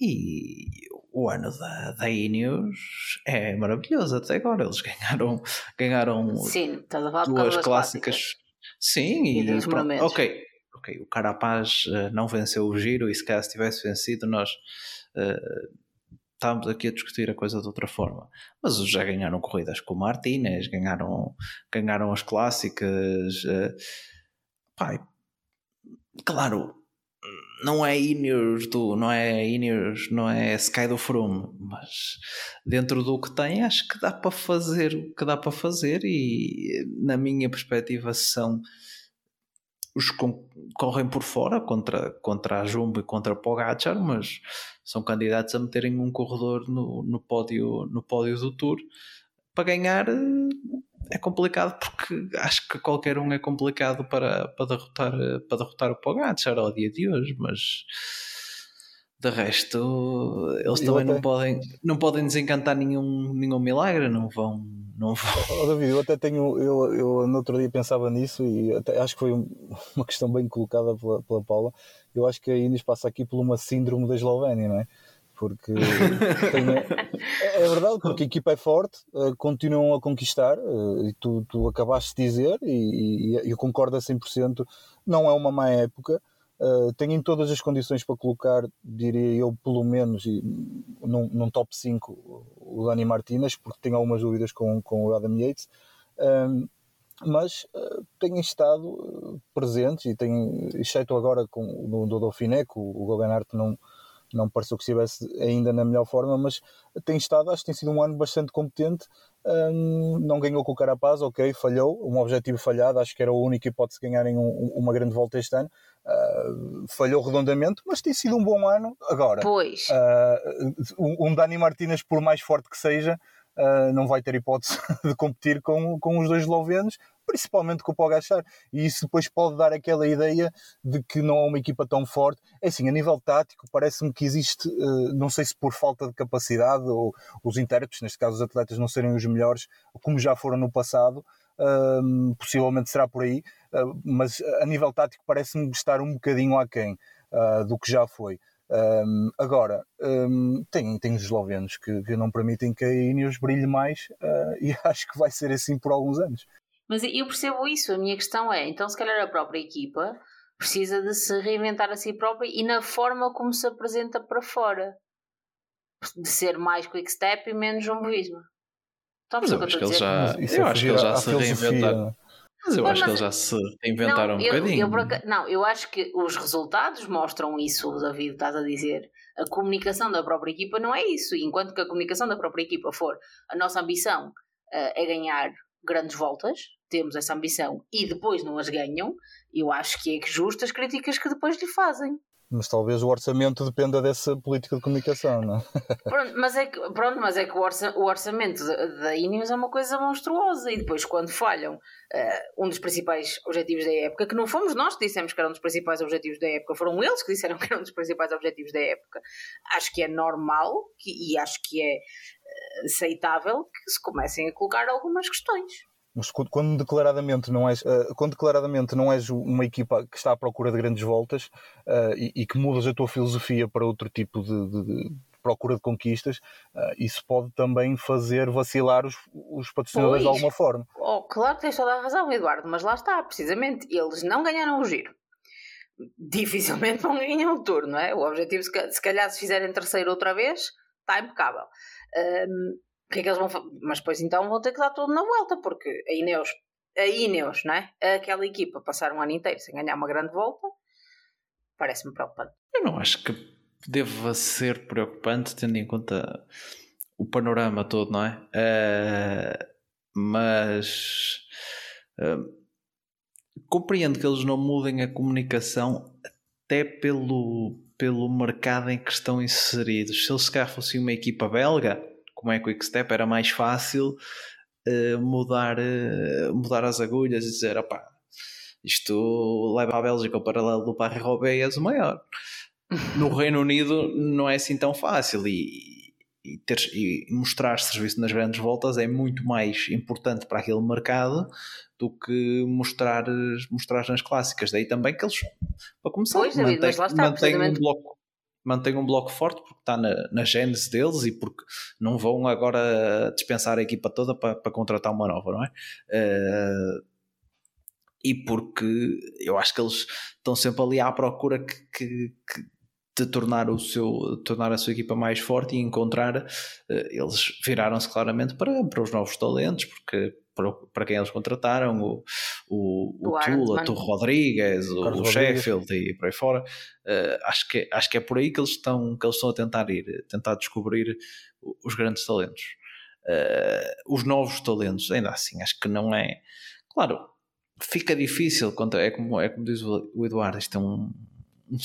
E o ano da, da Ineos é maravilhoso até agora. Eles ganharam, ganharam Sim, duas clássicas. clássicas. Sim, e, e pronto, ok, ok, o Carapaz uh, não venceu o giro e se caso tivesse vencido nós uh, estávamos aqui a discutir a coisa de outra forma. Mas já ganharam corridas com o Martínez, ganharam, ganharam as clássicas. Uh, pai, claro, não é Ineos do, não é Ineos, não é Sky do Froome, mas dentro do que tem acho que dá para fazer o que dá para fazer e na minha perspectiva são os que correm por fora contra, contra a Jumbo e contra a Pogacar, mas são candidatos a meterem um corredor no, no, pódio, no pódio do Tour. Para ganhar é complicado porque acho que qualquer um é complicado para, para, derrotar, para derrotar o Pogacar ao dia de hoje, mas de resto eles também até... não, podem, não podem desencantar nenhum, nenhum milagre, não vão. Não vão. [LAUGHS] Oh, David, eu até tenho, eu, eu no outro dia pensava nisso e até acho que foi [LAUGHS] uma questão bem colocada pela, pela Paula. Eu acho que a Inês passa aqui por uma síndrome da Eslovénia, não é? Porque é, é, verdade, porque a equipa é forte, uh, continuam a conquistar, uh, e tu, tu acabaste de dizer, e, e, eu concordo a 100%, não é uma má época, uh, tem em todas as condições para colocar, diria eu, pelo menos num, num top 5 o Dani Martinez, porque tenho algumas dúvidas com, com o Adam Yates, um, mas uh, têm estado presentes, e têm, exceto agora com, no Dauphiné, que o, o Gobenart não não pareceu que estivesse ainda na melhor forma, mas tem estado, acho que tem sido um ano bastante competente. Um, não ganhou com o Carapaz, ok, falhou, um objetivo falhado, acho que era a única hipótese de ganharem um, uma grande volta este ano. Uh, falhou redondamente, mas tem sido um bom ano. Agora, pois. Uh, um Dani Martínez, por mais forte que seja, uh, não vai ter hipótese [LAUGHS] de competir com, com os dois eslovenos, principalmente com o Pogachar. E isso depois pode dar aquela ideia de que não é uma equipa tão forte. É assim, a nível tático, parece-me que existe, uh, não sei se por falta de capacidade ou os intérpretes, neste caso os atletas, não serem os melhores, como já foram no passado. Uh, possivelmente será por aí, uh, mas a nível tático parece-me estar um bocadinho aquém uh, do que já foi. Um, agora, um, tem, tem os eslovenos que, que, não permitem que a Ineos brilhe mais uh, [LAUGHS] e acho que vai ser assim por alguns anos. Mas eu percebo isso, a minha questão é, então se calhar a própria equipa precisa de se reinventar a si própria e na forma como se apresenta para fora. De ser mais quick step e menos jumboísmo. Mas eu acho que eles já, eu acho que eles já se reinventaram. Mas eu mas, acho que eles já se inventaram não, um bocadinho. Eu, não, eu acho que os resultados mostram isso, David, estás a dizer. A comunicação da própria equipa não é isso. Enquanto que a comunicação da própria equipa for a nossa ambição uh, é ganhar grandes voltas, temos essa ambição e depois não as ganham, eu acho que é justo as críticas que depois lhe fazem. Mas talvez o orçamento dependa dessa política de comunicação, não é? [LAUGHS] Pronto, mas é que, pronto, mas é que o, orça, o orçamento da Ineos é uma coisa monstruosa e depois quando falham uh, um dos principais objetivos da época, que não fomos nós que dissemos que era um dos principais objetivos da época, foram eles que disseram que era um dos principais objetivos da época, acho que é normal que, e acho que é aceitável que se comecem a colocar algumas questões. Mas quando declaradamente não és, uh, quando declaradamente não és uma equipa que está à procura de grandes voltas uh, e, e, que mudas a tua filosofia para outro tipo de, de, de procura de conquistas, uh, isso pode também fazer vacilar os, os patrocinadores pois. de alguma forma. Oh, claro que tens toda a razão, Eduardo, mas lá está, precisamente, eles não ganharam o giro. Dificilmente vão ganhar o turno, não é? O objetivo, se calhar, se fizerem terceiro outra vez, está impecável. Um, que é que eles vão? Mas depois então vão ter que dar tudo na volta, porque a Ineos, a Ineos, não é? Aquela equipa passar um ano inteiro sem ganhar uma grande volta, parece-me preocupante. Eu não acho que deva ser preocupante, tendo em conta o panorama todo, não é? Uh, mas uh, compreendo que eles não mudem a comunicação até pelo, pelo mercado em que estão inseridos. Se eles se calhar fossem uma equipa belga como é Quick Step, era mais fácil uh, mudar, uh, mudar as agulhas e dizer, opá, isto leva a Bélgica ao paralelo do Paris-Roubaix o maior. [LAUGHS] No Reino Unido não é assim tão fácil e, e, ter, e mostrar serviço nas grandes voltas é muito mais importante para aquele mercado do que mostrar, mostrar nas clássicas. Daí também que eles, para começar, pois, mantém, mantém um bloco mantém um bloco forte porque está na, na gênese deles e porque não vão agora dispensar a equipa toda para, para contratar uma nova, não é? Uh, e porque eu acho que eles estão sempre ali à procura que, que, que de tornar, o seu, tornar a sua equipa mais forte e encontrar, uh, eles viraram-se claramente para, para os novos talentos, porque para, para quem eles contrataram, o, o, o, o Tula, o Rodrigues, o, o Sheffield e por aí fora. Uh, acho, que, acho que é por aí que eles estão, que eles estão a tentar ir, tentar descobrir os grandes talentos. Uh, os novos talentos, ainda assim, acho que não é. Claro, fica difícil, quando, é, como, é como diz o Eduardo, isto é um,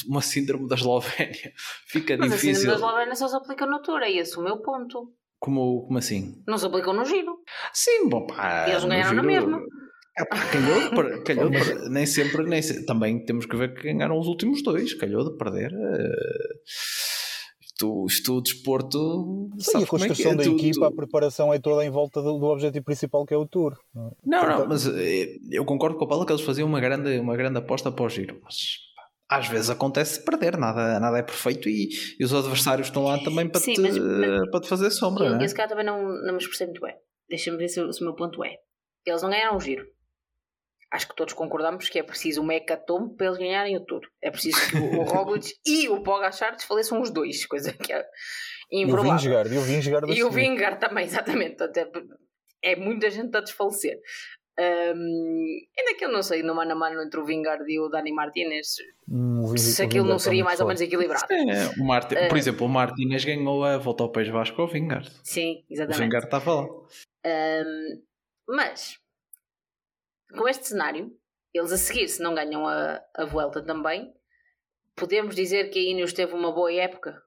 uma síndrome da Eslovénia. [LAUGHS] Fica Mas difícil. a síndrome da Eslovénia só se aplica no Tour, é esse o meu ponto. Como, como assim? Não se aplicam no giro. Sim, bom, pá. Eles ganharam giro, na mesma. É, calhou, calhou de, [LAUGHS] nem sempre, nem sempre, também temos que ver que ganharam os últimos dois, calhou de perder. Uh, isto, isto o desporto. Sim, a é construção é é? da tu, equipa, tu... a preparação é toda em volta do, do, objetivo principal que é o Tour. Não, não, Portanto... não mas eh, eu concordo com o Paulo que eles faziam uma grande, uma grande aposta para o giro, mas às vezes acontece perder, nada, nada é perfeito e, e os adversários estão lá também para, Sim, te, mas, mas, para te fazer sombra. Eu, é? esse cara também não, não me expressei muito bem. Deixa-me ver se, se, o meu ponto é. Eles não ganharam o giro. Acho que todos concordamos que é preciso um hecatombe para eles ganharem o Tour. É preciso que o, o [LAUGHS] Roglic e o Pogacar desfaleçam os dois, coisa que é improvável. E o Vingegaard. E o Vingegaard também, [LAUGHS] exatamente. Até, é muita gente a desfalecer. Um, ainda que eu não sei, no mano a mano entre o Vingard e o Dani Martinez, hum, se aquilo não seria mais ou menos equilibrado. É, o Martin, uh, por exemplo, o Martinez ganhou a volta ao País Vasco ao Vingard. Sim, exatamente. O Vingard estava lá. Um, mas, com este cenário, eles a seguir, se não ganham a, a Vuelta também, podemos dizer que a Ineos teve uma boa época?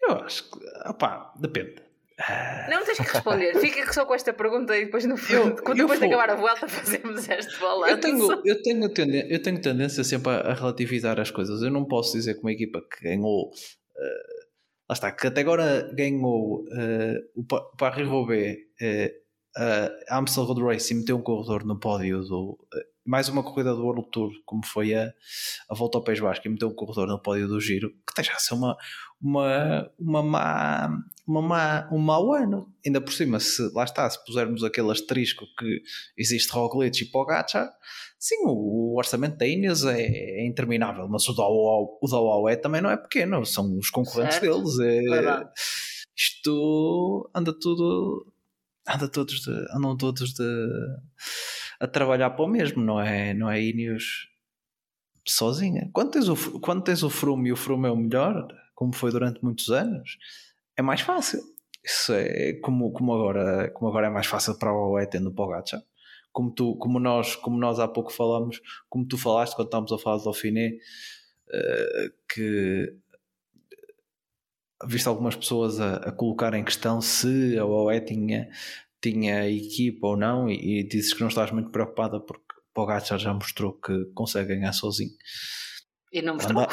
Eu acho que, opá, depende. Não tens que responder, fica só com esta pergunta e depois no fim, depois de acabar a volta, [LAUGHS] fazemos este balanço. Eu tenho, eu tenho, tendência, eu tenho tendência sempre a, a, relativizar as coisas. Eu não posso dizer que uma equipa que ganhou. Uh, lá está, que até agora ganhou uh, o Paris-Roubaix, uh, a Amstel Road Race e meteu um corredor no pódio do, mais uma corrida do World Tour, como foi a, a volta ao País Basco e meteu o corredor no pódio do Giro, que esteja a ser uma, uma, uma má, uma má, um mau ano. Ainda por cima, se lá está, se pusermos aquele asterisco que existe Roglic e Pogacar, sim, o, o orçamento da Ineos é, é, interminável, mas o da UAE também não é pequeno, são os concorrentes certo. deles. É, isto anda tudo anda todos de, andam todos de, a trabalhar para o mesmo, não é, não é Ineos sozinha. Quando tens, o, quando tens o Frume e o Frume é o melhor, como foi durante muitos anos, é mais fácil. Isso é como, como, agora, como agora é mais fácil para o OE tendo o Pogacar. Como, tu, como, nós, como nós há pouco falamos, como tu falaste quando estávamos a falar do Dauphiné, uh, que visto algumas pessoas a, a, colocar em questão se a OE tinha, tinha equipa ou não, e, e dizes que não estás muito preocupada porque Pogacar já mostrou que consegue ganhar sozinho. E não mostrou.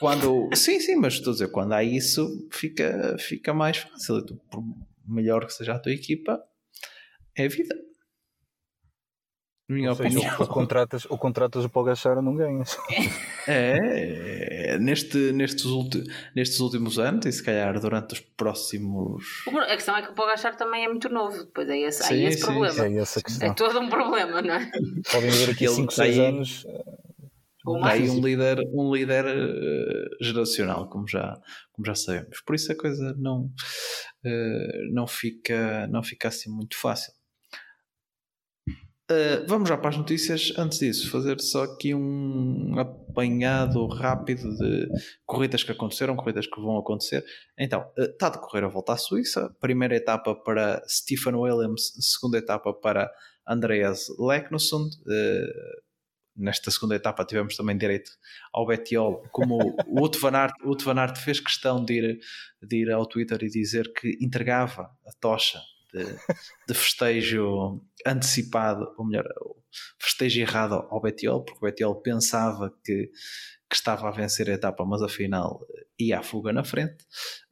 Quando, [LAUGHS] quando, [LAUGHS] sim, sim, mas estou a dizer, quando há isso, fica, fica mais fácil. Por melhor que seja a tua equipa, é a vida minha Ou opinião. Seja, ou, contratas, ou contratas o Pogachar ou não ganhas. É, é neste, nestes, ulti, nestes últimos anos e se calhar durante os próximos. A questão é que o Pogachar também é muito novo, depois é esse, sim, é esse sim, problema. É, é todo um problema, não é? Podem haver aqui 5, 6 anos. Aí um líder, um líder uh, geracional, como já, como já sabemos. Por isso a coisa não, uh, não, fica, não fica assim muito fácil. Uh, vamos já para as notícias. Antes disso, fazer só aqui um apanhado rápido de corridas que aconteceram, corridas que vão acontecer. Então, uh, está a decorrer a volta à Suíça. Primeira etapa para Stephen Williams, segunda etapa para Andreas Leknosund. Uh, nesta segunda etapa tivemos também direito ao Betiol, como o Uto Van Aert, fez questão de ir, de ir ao Twitter e dizer que entregava a tocha de, de festejo antecipado, ou melhor, festejo errado ao Betiol, porque o Betiol pensava que, que estava a vencer a etapa, mas afinal ia à fuga na frente.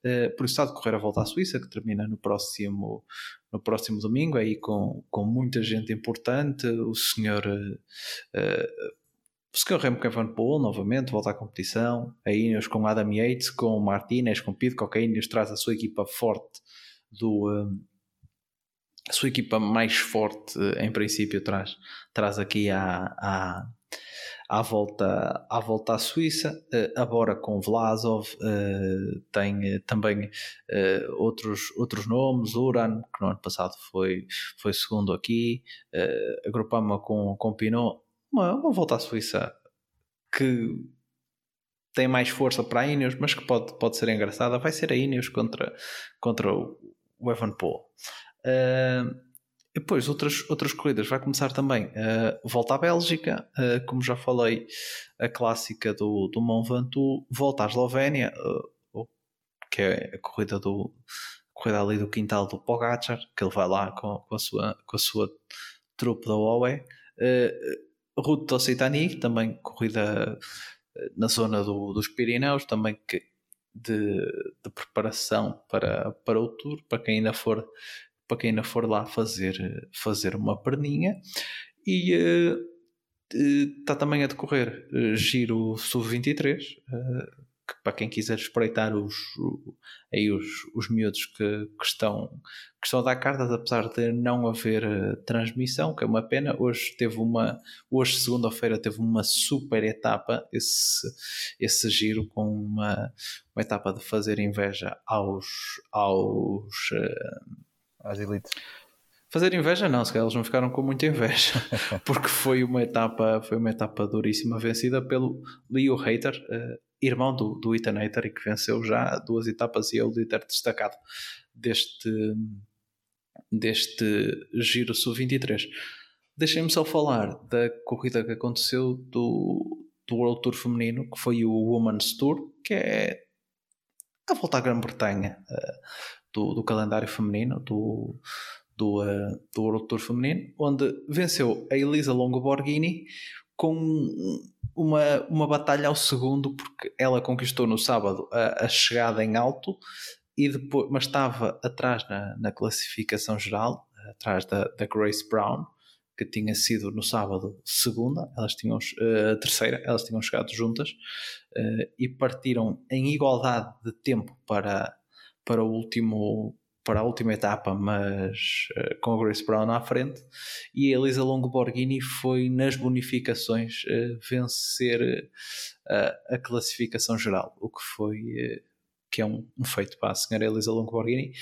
Uh, por isso está a decorrer a volta à Suíça, que termina no próximo, no próximo domingo, aí com, com muita gente importante. O senhor. Uh, o senhor Remo Cavanpool, novamente, volta à competição. A Ineos com Adam Yates, com Martinez, com Pidcock. A Ineos traz a sua equipa forte do, a sua equipa mais forte, em princípio, traz, traz aqui à, à, à, volta, à volta à Suíça, uh, agora com Vlasov, uh, tem uh, também outros, outros nomes, Uran, que no ano passado foi, foi segundo aqui, a Grupama com, com Pinot, uma, uma volta à Suíça que tem mais força para a Ineos, mas que pode, pode ser engraçada, vai ser a Ineos contra, contra o, Evan Paul. Uh, depois, outras, outras corridas, vai começar também uh, volta à Bélgica, uh, como já falei, a clássica do, do Mont Ventoux, volta à Eslovénia, uh, que é a corrida do a corrida ali do quintal do Pogacar, que ele vai lá com, com, a, sua, com a sua trupe da OE. Uh, Route d'Occitanie, também corrida na zona do, dos Pirineus, também que de, de, preparação para, para o Tour, para quem ainda for para quem ainda for lá fazer, fazer uma perninha. E está uh, uh, também a decorrer uh, Giro Sub-23, que para quem quiser espreitar os, aí os, os miúdos que, que, estão, que estão a dar cartas, apesar de não haver transmissão, que é uma pena. Hoje teve uma, hoje segunda-feira teve uma super etapa, esse, esse giro com uma, uma etapa de fazer inveja aos, aos às elites. Fazer inveja não, se calhar eles não ficaram com muita inveja, [LAUGHS] porque foi uma etapa, foi uma etapa duríssima, vencida pelo Leo Hater, uh, irmão do, do Ethan Hater, e que venceu já duas etapas e é o líder destacado deste, deste Giro Sub-23. Deixem-me só falar da corrida que aconteceu do, do World Tour feminino, que foi o Women's Tour, que é a volta à Grã-Bretanha. Uh, do, do calendário feminino, do, do, uh, do World Tour feminino, onde venceu a Elisa Longo Borghini com uma, uma batalha ao segundo, porque ela conquistou no sábado a, a chegada em alto, e depois, mas estava atrás na, na classificação geral, atrás da, da Grace Brown, que tinha sido no sábado segunda, elas tinham uh, terceira, elas tinham chegado juntas uh, e partiram em igualdade de tempo para, para o último para a última etapa, mas uh, com a Grace Brown à frente, e a Elisa Longo Borghini foi nas bonificações uh, vencer uh, a classificação geral, o que foi que é um, um, feito para a senhora Elisa Longo Borghini,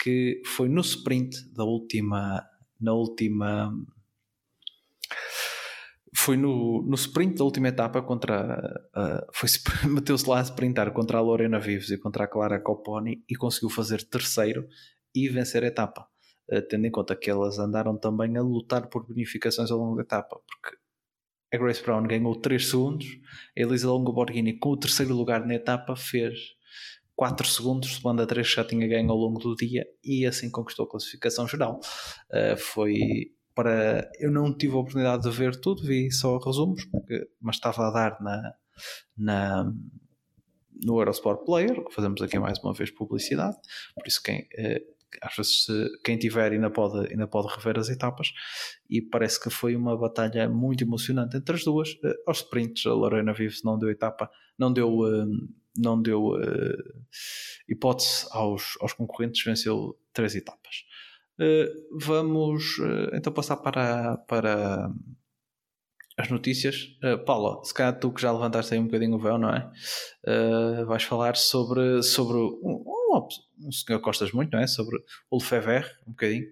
que foi no sprint da última na última foi no, no sprint da última etapa contra uh, foi [LAUGHS] meteu-se lá a sprintar contra a Lorena Vives e contra a Clara Coponi e conseguiu fazer terceiro e vencer a etapa uh, tendo em conta que elas andaram também a lutar por bonificações ao longo da etapa porque a Grace Brown ganhou 3 segundos a Elisa Longo Borghini com o terceiro lugar na etapa fez 4 segundos, somando a 3 que já tinha ganho ao longo do dia e assim conquistou a classificação geral. Uh, foi para. Eu não tive a oportunidade de ver tudo, vi só resumos, porque, mas estava a dar na, na, no Eurosport Player, que fazemos aqui mais uma vez publicidade, por isso quem. Uh, às vezes quem tiver ainda pode, ainda pode rever as etapas e parece que foi uma batalha muito emocionante entre as duas. Uh, aos sprints, a Lorena Vives não deu etapa, não deu, uh, não deu uh, hipótese aos, aos concorrentes, venceu três etapas. Uh, vamos uh, então passar para, para as notícias. Uh, Paula, se calhar tu que já levantaste aí um bocadinho o véu, não é? Uh, vais falar sobre, sobre um, um, um senhor que gostas muito, não é? Sobre o Lefebvre, um bocadinho.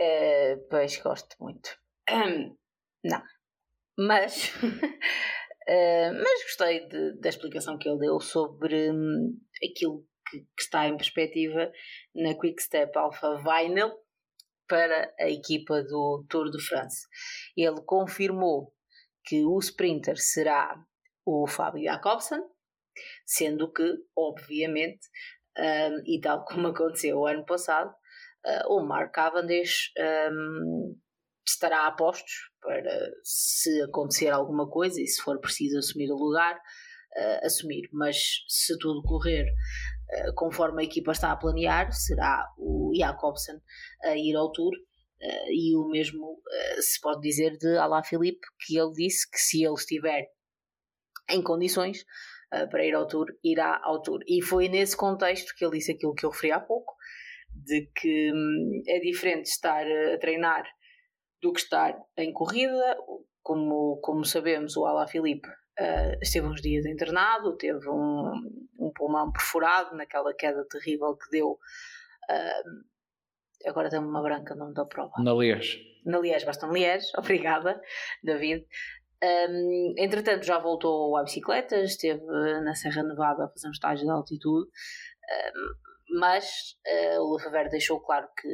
Uh, pois, gosto muito. Um, não. Mas Uh, [LAUGHS] mas gostei de, da explicação que ele deu sobre um, aquilo que, que, está em perspectiva na Quick Step Alpha Vinyl para a equipa do Tour de France. Ele confirmou que o sprinter será o Fábio Jacobsen, sendo que, obviamente, um, e tal como aconteceu o ano passado, uh, o Mark Cavendish um, estará a postos para se acontecer alguma coisa e se for preciso assumir o lugar, uh, assumir. Mas se tudo correr conforme a equipa está a planear, será o Jacobsen a ir ao Tour. Uh, e o mesmo se pode dizer de Alá Filipe, que ele disse que se ele estiver em condições para ir ao Tour, irá ao Tour. E foi nesse contexto que ele disse aquilo que eu referi há pouco, de que hum, é diferente estar a treinar do que estar em corrida. Como, como sabemos, o Alá Filipe uh, esteve uns dias internado, teve um, um pulmão perfurado naquela queda terrível que deu. Uh, agora tem uma branca, não da prova. Na Liège. Na Liège, Baston Liège. [LAUGHS] Obrigada, David. Um, entretanto, já voltou à bicicleta, esteve na Serra Nevada a fazer um estágio de altitude, um, mas uh, o Lefebvre deixou claro que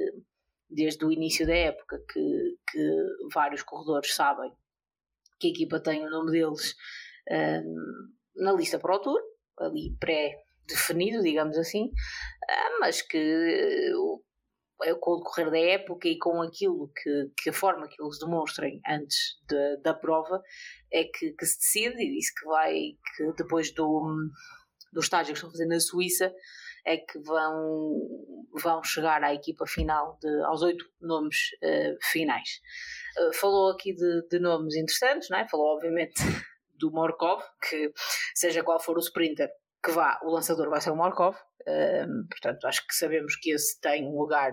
desde o início da época que, que vários corredores sabem que a equipa tem o nome deles na lista para o Tour, ali pré-definido, digamos assim, uh, mas que uh, com o decorrer da época e com aquilo que, que a forma que eles demonstrem antes de, da prova é que, que, se decide e disse que vai, que depois do, do estágio que estão fazer na Suíça, é que vão, vão chegar à equipa final, de, aos oito nomes uh, finais. Uh, falou aqui de, de, nomes interessantes, não é? falou obviamente do Morkov, que seja qual for o sprinter que vá, o lançador vai ser o Morkov, uh, portanto acho que sabemos que esse tem um lugar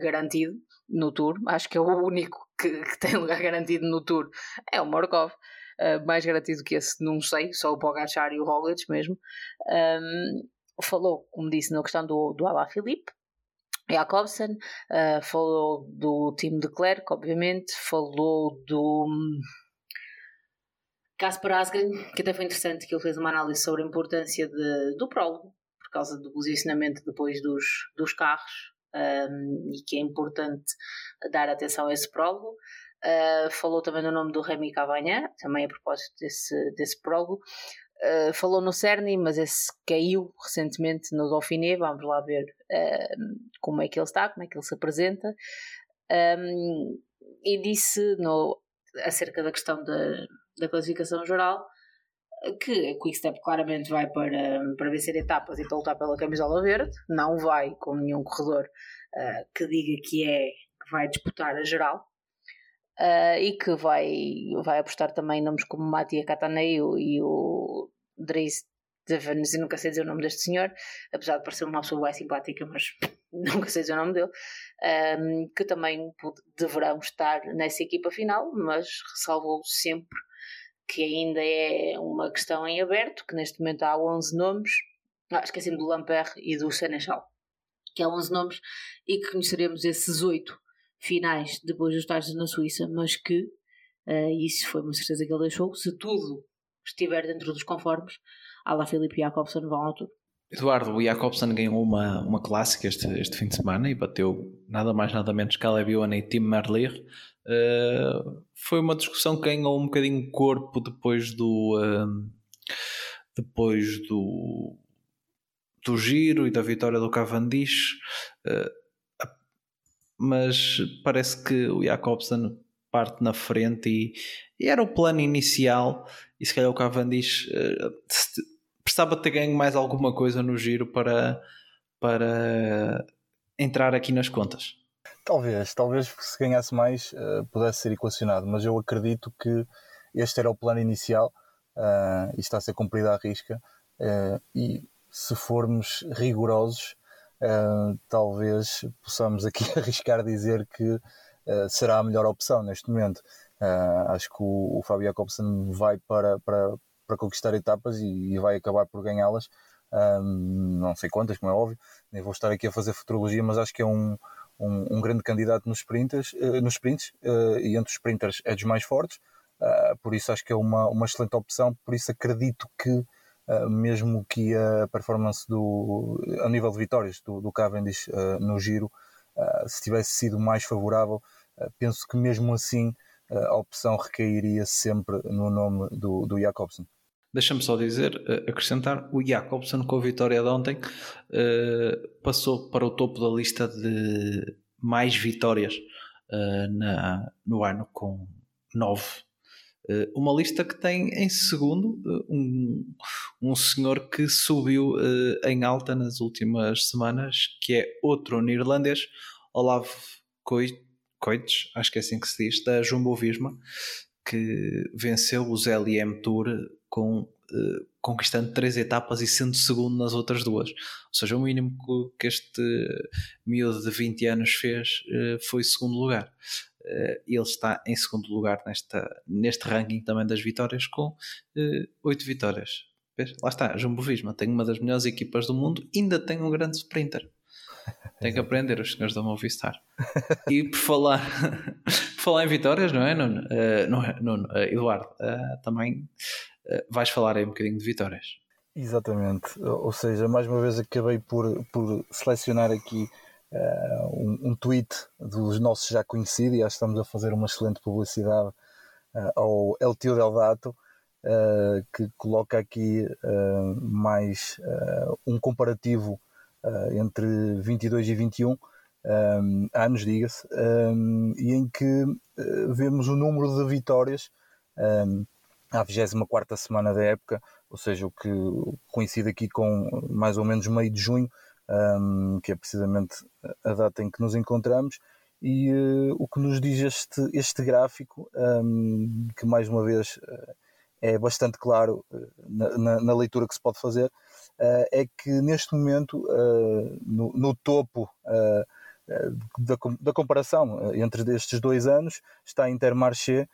garantido no Tour, acho que é o único que, que tem [LAUGHS] lugar garantido no Tour, é o Morkov. Uh, mais garantido que esse, não sei, só o Pogacar e o Roglic mesmo. Um, falou, como disse, na questão do, do Alá Filipe, Jacobsen, uh, falou do time de Clerc, obviamente, falou do Casper hum, Asgren, que até foi interessante, que ele fez uma análise sobre a importância de, do prólogo, por causa do posicionamento depois dos, dos carros, um, e que é importante dar atenção a esse prólogo. Uh, falou também do nome do Remy Cavanha, também a propósito desse, desse prólogo. Uh, falou no Cerny, mas esse caiu recentemente no Dauphiné. Vamos lá ver uh, como é que ele está, como é que ele se apresenta. Um, e disse no, acerca da questão da, da classificação geral que a Quickstep claramente vai para, para vencer etapas e para lutar pela camisola verde, não vai com nenhum corredor uh, que diga que é que vai disputar a geral. uh, e que vai, vai apostar também nomes como Matia Cataneo e o Dries Devens, e nunca sei dizer o nome deste senhor, apesar de parecer uma pessoa bem simpática, mas [LAUGHS] nunca sei dizer o nome dele, um, que também deverão estar nessa equipa final, mas ressalvou sempre que ainda é uma questão em aberto, que neste momento há 11 nomes, ah, esqueci-me do Lamper e do Senechal, que há 11 nomes, e que conheceremos esses 8 finais depois dos estágios na Suíça, mas que, uh, isso foi uma certeza que ele deixou, se tudo estiver dentro dos conformes, a la Felipe Jacobson vão ao tour. Eduardo, o Jacobson ganhou uma, uma clássica este, este fim de semana e bateu nada mais nada menos que Caleb Ewan e Tim Merlier. Uh, foi uma discussão que ganhou um bocadinho corpo depois do uh, depois do do giro e da vitória do Cavendish uh, mas parece que o Jacobson parte na frente e, e, era o plano inicial e se calhar o Cavendish precisava ter ganho mais alguma coisa no giro para, para entrar aqui nas contas. Talvez, talvez se ganhasse mais uh, pudesse ser equacionado, mas eu acredito que este era o plano inicial uh, e está a ser cumprido à risca. Uh, e se formos rigorosos, talvez possamos aqui [LAUGHS] arriscar dizer que será a melhor opção neste momento. acho que o, o Fabio Jacobsen vai para, para, para conquistar etapas e, e vai acabar por ganhá-las. Um, não sei quantas, como é óbvio, nem vou estar aqui a fazer futurologia, mas acho que é um, um, um grande candidato nos, sprinters, uh, nos sprints uh, e entre os sprinters é dos mais fortes, uh, por isso acho que é uma, uma excelente opção. Por isso acredito que, mesmo que a performance do, a nível de vitórias do, do Cavendish no giro se tivesse sido mais favorável, penso que mesmo assim a opção recairia sempre no nome do, do Jacobsen. Deixa-me só dizer, eh, acrescentar, o Jacobsen com a vitória de ontem uh, passou para o topo da lista de mais vitórias uh, na, no ano com nove. Uh, uma lista que tem em segundo um, um senhor que subiu em alta nas últimas semanas, que é outro neerlandês, Olav Coites, acho que é assim que se diz, da Jumbo Visma, que venceu o ZLM Tour com, uh, conquistando três etapas e sendo segundo nas outras duas. Ou seja, o mínimo que este miúdo de 20 anos fez uh, foi segundo lugar. Uh, ele está em segundo lugar nesta, neste ranking também das vitórias com oito vitórias. Vês? Lá está, Jumbo Visma tem uma das melhores equipas do mundo, ainda tem um grande sprinter. [LAUGHS] Tem que aprender os senhores da Movistar. E por falar, [LAUGHS] por falar em vitórias, não é, Nuno? Uh, não é, Nuno uh, Eduardo, uh, também vais falar aí um bocadinho de vitórias. Exatamente. Ou seja, mais uma vez acabei por, por selecionar aqui um, um, tweet dos nossos já conhecidos e acho que estamos a fazer uma excelente publicidade ao El Tio Del Dato. que coloca aqui mais um comparativo uh, entre 22 e 21 um, anos, diga-se, um, e em que uh, vemos o número de vitórias um, à 24 semana da época, ou seja, o que coincide aqui com mais ou menos meio de junho, que é precisamente a data em que nos encontramos. E uh, o que nos diz este, este gráfico, que mais uma vez é bastante claro na, na, na leitura que se pode fazer, é que neste momento, no, no, topo da, da, comparação entre estes dois anos, está a Intermarché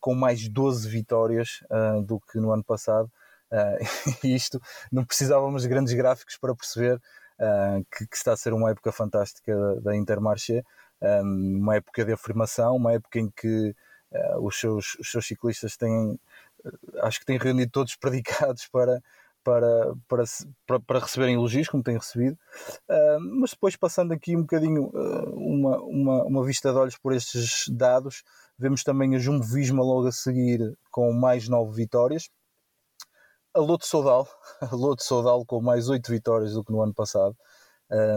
com mais 12 vitórias do que no ano passado. e [LAUGHS] isto não precisávamos de grandes gráficos para perceber que, que, está a ser uma época fantástica da, da Intermarché, um, uma época de afirmação, uma época em que os, seus, os seus ciclistas têm acho que têm reunido todos predicados [LAUGHS] para, para, para, para, para receberem elogios, como têm recebido, uh, mas depois passando aqui um bocadinho uh, uma, uma, uma vista de olhos por estes dados, vemos também a Jumbo Visma logo a seguir com mais nove vitórias, a Loto Sodal, [LAUGHS] a Sodal com mais oito vitórias do que no ano passado,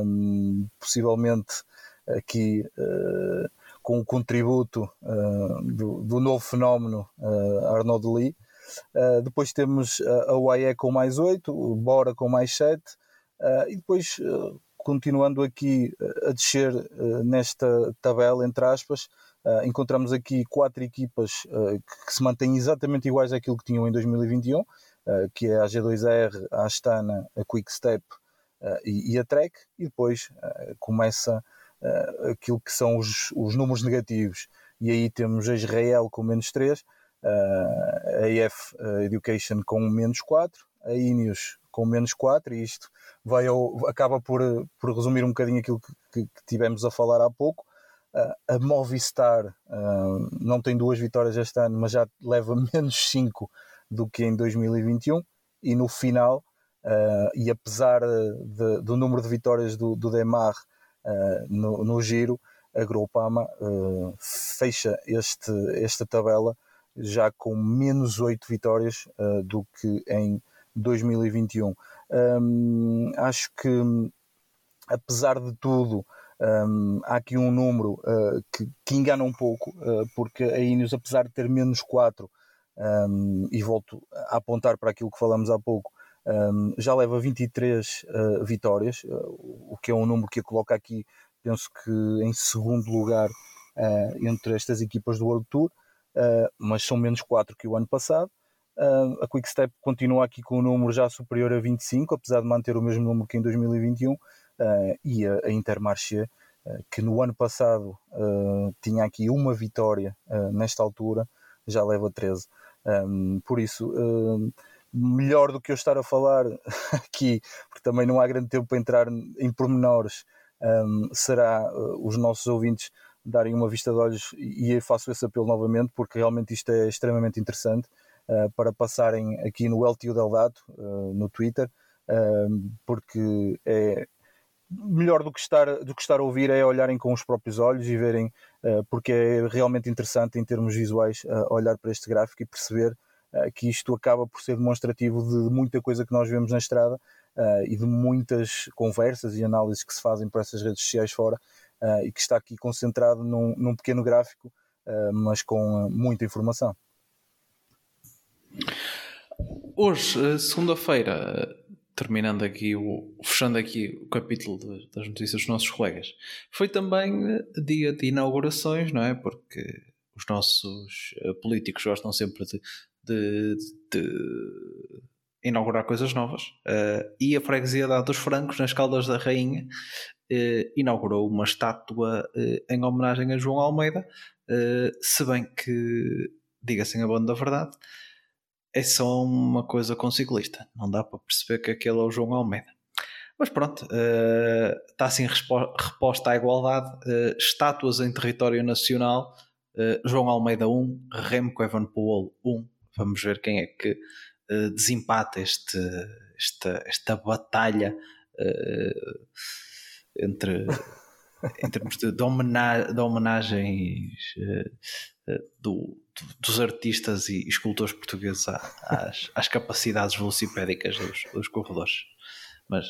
um, possivelmente aqui uh, com o contributo do, do, novo fenómeno Arnaud Lee, Uh, depois temos a UAE com mais 8, o Bora com mais 7, uh, ah, e depois, uh, continuando aqui a descer nesta tabela, entre aspas, encontramos aqui quatro equipas que, se mantêm exatamente iguais àquilo que tinham em 2021, uh, que é a G2R, a Astana, a Quickstep e, e, a Trek, e depois começa aquilo que são os, os, números negativos. E aí temos a Israel com menos 3, a AF Education com menos 4, a Ineos com menos 4, e isto vai ao, acaba por, por resumir um bocadinho aquilo que, que, que tivemos a falar há pouco a Movistar uh, não tem duas vitórias este ano, mas já leva [LAUGHS] menos 5 do que em 2021. E no final, uh, e apesar de, do número de vitórias do, do Demar uh, no, no, giro, a Groupama fecha este, esta tabela já com menos 8 vitórias do que em 2021. Um, acho que, apesar de tudo, um, há aqui um número uh, que, que, engana um pouco, uh, porque a Ineos, apesar de ter menos 4, um, e volto a apontar para aquilo que falamos há pouco, já leva 23 uh, vitórias, o que é um número que a coloca aqui, penso que em segundo lugar entre estas equipas do World Tour, mas são menos 4 que o ano passado. a Quickstep continua aqui com um número já superior a 25, apesar de manter o mesmo número que em 2021 uh, e a, Intermarché, uh, que no ano passado uh, tinha aqui uma vitória nesta altura, já leva 13. Um, por isso, melhor do que eu estar a falar [LAUGHS] aqui, porque também não há grande tempo para entrar em pormenores, um, será os nossos ouvintes darem uma vista de olhos e faço esse apelo novamente porque realmente isto é extremamente interessante uh, para passarem aqui no LTU Del Dato, uh, no Twitter, uh, porque é, melhor do que estar do que estar a ouvir é olharem com os próprios olhos e verem porque é realmente interessante em termos visuais olhar para este gráfico e perceber que isto acaba por ser demonstrativo de muita coisa que nós vemos na estrada e de muitas conversas e análises que se fazem por essas redes sociais fora e que está aqui concentrado num, num pequeno gráfico mas com muita informação. Hoje, segunda-feira, terminando aqui o fechando aqui o capítulo de, das notícias dos nossos colegas foi também eh, dia de inaugurações não é? Porque os nossos eh, políticos gostam sempre de, de, de inaugurar coisas novas uh, e a freguesia da dos Francos nas Caldas da Rainha uh, inaugurou uma estátua uh, em homenagem a João Almeida se bem que diga-se a banda da verdade é só uma coisa com ciclista. Não dá para perceber que aquele é o João Almeida. Mas pronto, uh, está assim reposta à igualdade. Uh, estátuas em território nacional. Uh, João Almeida 1, Remco Evenepoel 1. Vamos ver quem é que desempata este, esta, esta batalha entre em termos [LAUGHS] de, de, de homenagens do, dos artistas e escultores portugueses às, às capacidades velocipédicas dos, dos, corredores. Mas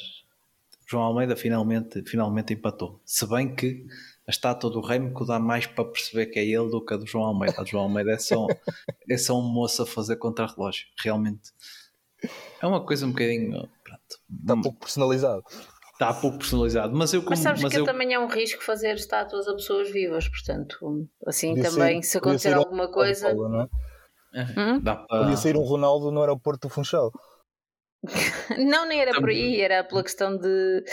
João Almeida finalmente, finalmente empatou. Se bem que a estátua do Remco dá mais para perceber que é ele do que a do João Almeida. A do João Almeida é só, é só um moço a fazer contra-relógio. Realmente é uma coisa um bocadinho. Pronto, Está um pouco personalizado está pouco personalizado. Mas eu como, Mas sabes mas que eu... também é um risco fazer estátuas a pessoas vivas, portanto, assim podia também, ser, se acontecer alguma coisa. Paulo, não, é? hum? para... Podia sair um Ronaldo no aeroporto do Funchal. [LAUGHS] não, nem era por aí, era pela questão de,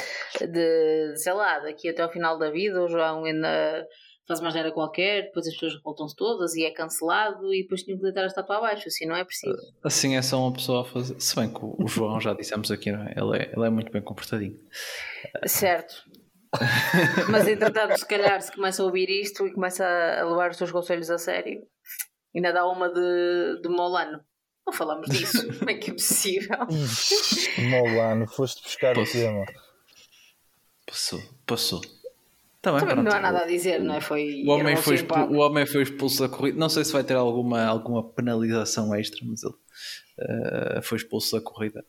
de sei lá, daqui até ao final da vida, o João ainda faz uma geneira qualquer, depois as pessoas voltam-se todas e é cancelado e depois tinham que deitar a estátua abaixo, assim não é preciso. Assim é só uma pessoa a fazer. Se bem que o João já dissemos aqui, não é? Ele é, ele é muito bem comportadinho. Certo. [LAUGHS] Mas entretanto, se calhar se começa a ouvir isto e começa a levar os seus conselhos a sério, ainda dá uma de, de Molano. Não falamos disso, [LAUGHS] como é que é possível? Molano, foste buscar Passou. o tema. Passou, passou. Também, Também não há nada a dizer, não é? Foi, o, homem foi expulso, o homem foi expulso da corrida. Não sei se vai ter alguma, alguma penalização extra, mas ele uh, foi expulso da corrida.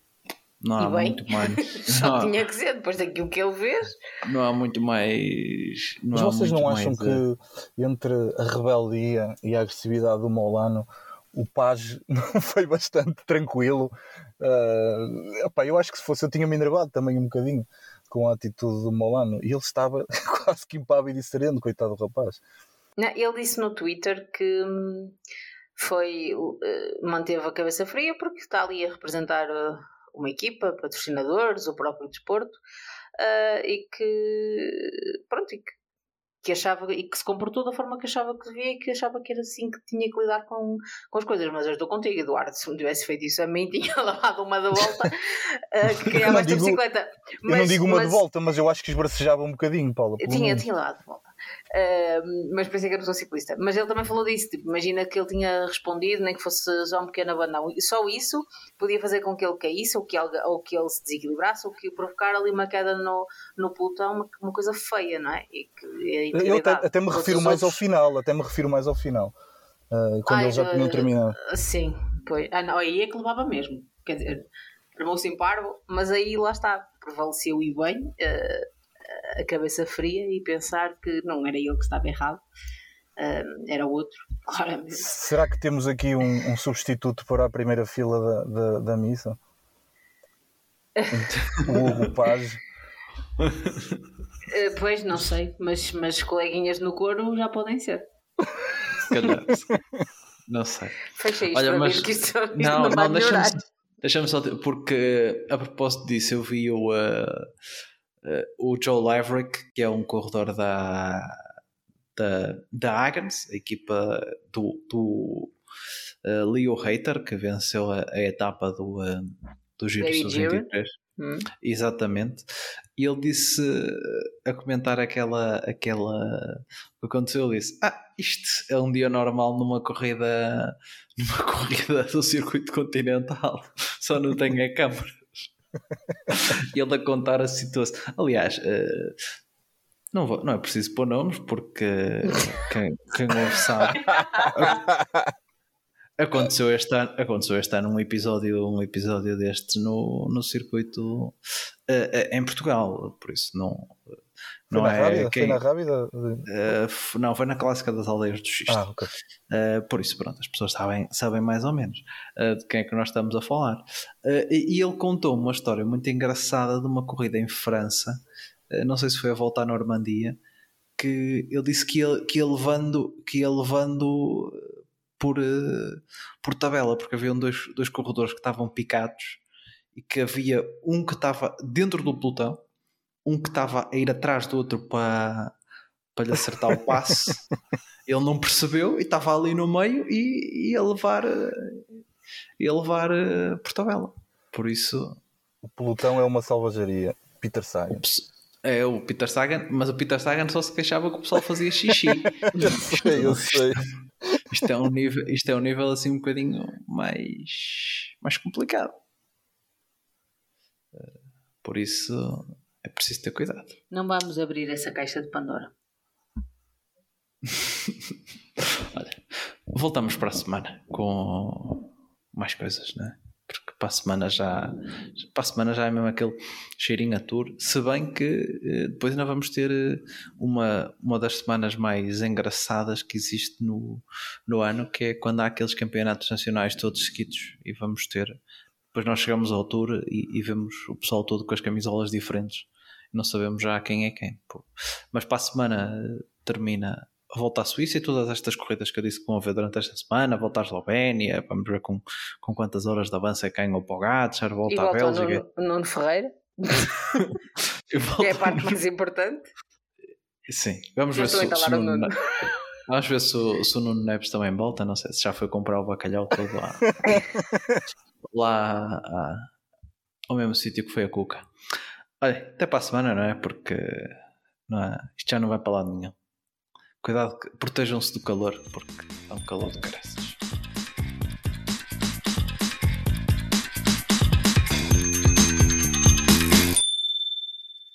Não há muito mais. [LAUGHS] Só tinha que ser, depois daquilo que ele fez. Não há muito mais. Não mas vocês não acham mais, que entre a rebeldia e a agressividade do Molano o Page [LAUGHS] foi bastante tranquilo. Uh, opa, eu acho que se fosse eu tinha-me enervado também um bocadinho com a atitude do Molano e ele estava [LAUGHS] quase que impávido e sereno, coitado do rapaz. Não, ele disse no Twitter que hum, foi uh, manteve a cabeça fria porque está ali a representar uh, uma equipa, patrocinadores, o próprio desporto uh, e que pronto e que, que, achava e que se comportou da forma que achava que devia e que achava que era assim que tinha que lidar com, com as coisas. Mas eu estou contigo, Eduardo. Se não tivesse feito isso a mim, [LAUGHS] tinha lavado uma da volta uh, que criava esta bicicleta. Mas, eu não digo uma mas, de volta, mas eu acho que esbracejava um bocadinho, Paula. Tinha, tinha lavado de volta. Uh, mas pensei que era pessoa ciclista. Mas ele também falou disso. Tipo, imagina que ele tinha respondido, nem que fosse só um pequeno abanão. E só isso podia fazer com que ele caísse, ou que ele, ou que ele se desequilibrasse, ou que provocar ali uma queda no, no pelotão, uma, uma coisa feia, não é? E eu até, até me refiro mais outros... ao final, até me refiro mais ao final. Uh, quando Ai, eles já tinham terminado. Sim, pois. Ah, não, aí é que levava mesmo. Quer dizer, armou-se em parvo, mas aí lá está, prevaleceu e bem. Uh, a cabeça fria e pensar que não era eu que estava errado, uh, era outro, [LAUGHS] claramente. Será que temos aqui um, um substituto para a primeira fila da, da, da missa? [LAUGHS] o Hugo Paz. Uh, pois, não sei, mas, mas coleguinhas no coro já podem ser. Se calhar. Não sei. Fecha isto Olha, para mas... que isto, [LAUGHS] isto não, não, não deixa-me deixa só, porque a propósito disso eu vi o, uh, o Joe Laverick, que é um corredor da, da, da Agnes, a equipa do, do uh, Leo Hater, que venceu a, a etapa do, uh, do Giro 23. Hum. Exatamente. E ele disse a comentar aquela, aquela o que aconteceu, ele disse: Ah, isto é um dia normal numa corrida numa [LAUGHS] corrida do circuito continental, só não tem a câmara. [LAUGHS] e ele a contar a situação. Aliás, uh, não, vou, não é preciso pôr nomes porque quem, quem ouve sabe. [LAUGHS] Aconteceu este ano, aconteceu este ano um episódio, um episódio destes no, no circuito uh, uh, em Portugal, por isso não, não foi é rábida? Quem... Foi na rábida? Uh, não, foi na clássica das aldeias do Xisto. Ah, okay. uh, por isso, pronto, as pessoas sabem, sabem mais ou menos uh, de quem é que nós estamos a falar. e ele contou uma história muito engraçada de uma corrida em França, não sei se foi a volta à Normandia, que ele disse que ia, que ia levando, que ia levando por, por tabela, porque havia dois, dois corredores que estavam picados e que havia um que estava dentro do pelotão um que estava a ir atrás do outro para, para lhe acertar o passe. [LAUGHS] ele não percebeu e estava ali no meio e ia levar, ia levar uh, por isso. O pelotão é uma salvajaria. Peter Sagan. É o Peter Sagan, mas o Peter Sagan só se queixava que o pessoal fazia xixi. [LAUGHS] eu sei, eu sei. Isto é um nível, isto é um nível assim um bocadinho mais, mais complicado. Eh, por isso é preciso ter cuidado. Não vamos abrir essa caixa de Pandora. [LAUGHS] Olha, voltamos para a semana com mais coisas, não é? Porque para a semana já, para a semana já é mesmo aquele cheirinho a tour. Se bem que eh, depois ainda vamos ter eh, uma, uma das semanas mais engraçadas que existe no, no ano, que é quando há aqueles campeonatos nacionais todos seguidos e vamos ter. Depois nós chegamos à altura e, e vemos o pessoal todo com as camisolas diferentes não sabemos já quem é quem. Pô. Mas para a semana eh, termina a volta à Suíça e todas estas corridas que eu disse que vão haver durante esta semana, volta à Eslovénia, vamos ver com, com quantas horas de avanço é que ganha o Pogacar, volta, à Bélgica. Nuno, Nuno Ferreira, [LAUGHS] que é a parte mais importante. Sim, vamos ver se, se, Nuno, vamos ver se, o, se o Nuno Neves também volta, não sei se já foi comprar o bacalhau todo lá, [LAUGHS] lá ao mesmo sítio que foi a Cuca. Olha, até para a semana, não é? Porque não é? isto já não vai para lado nenhum. Cuidado, protejam-se do calor, porque é um calor de caraças.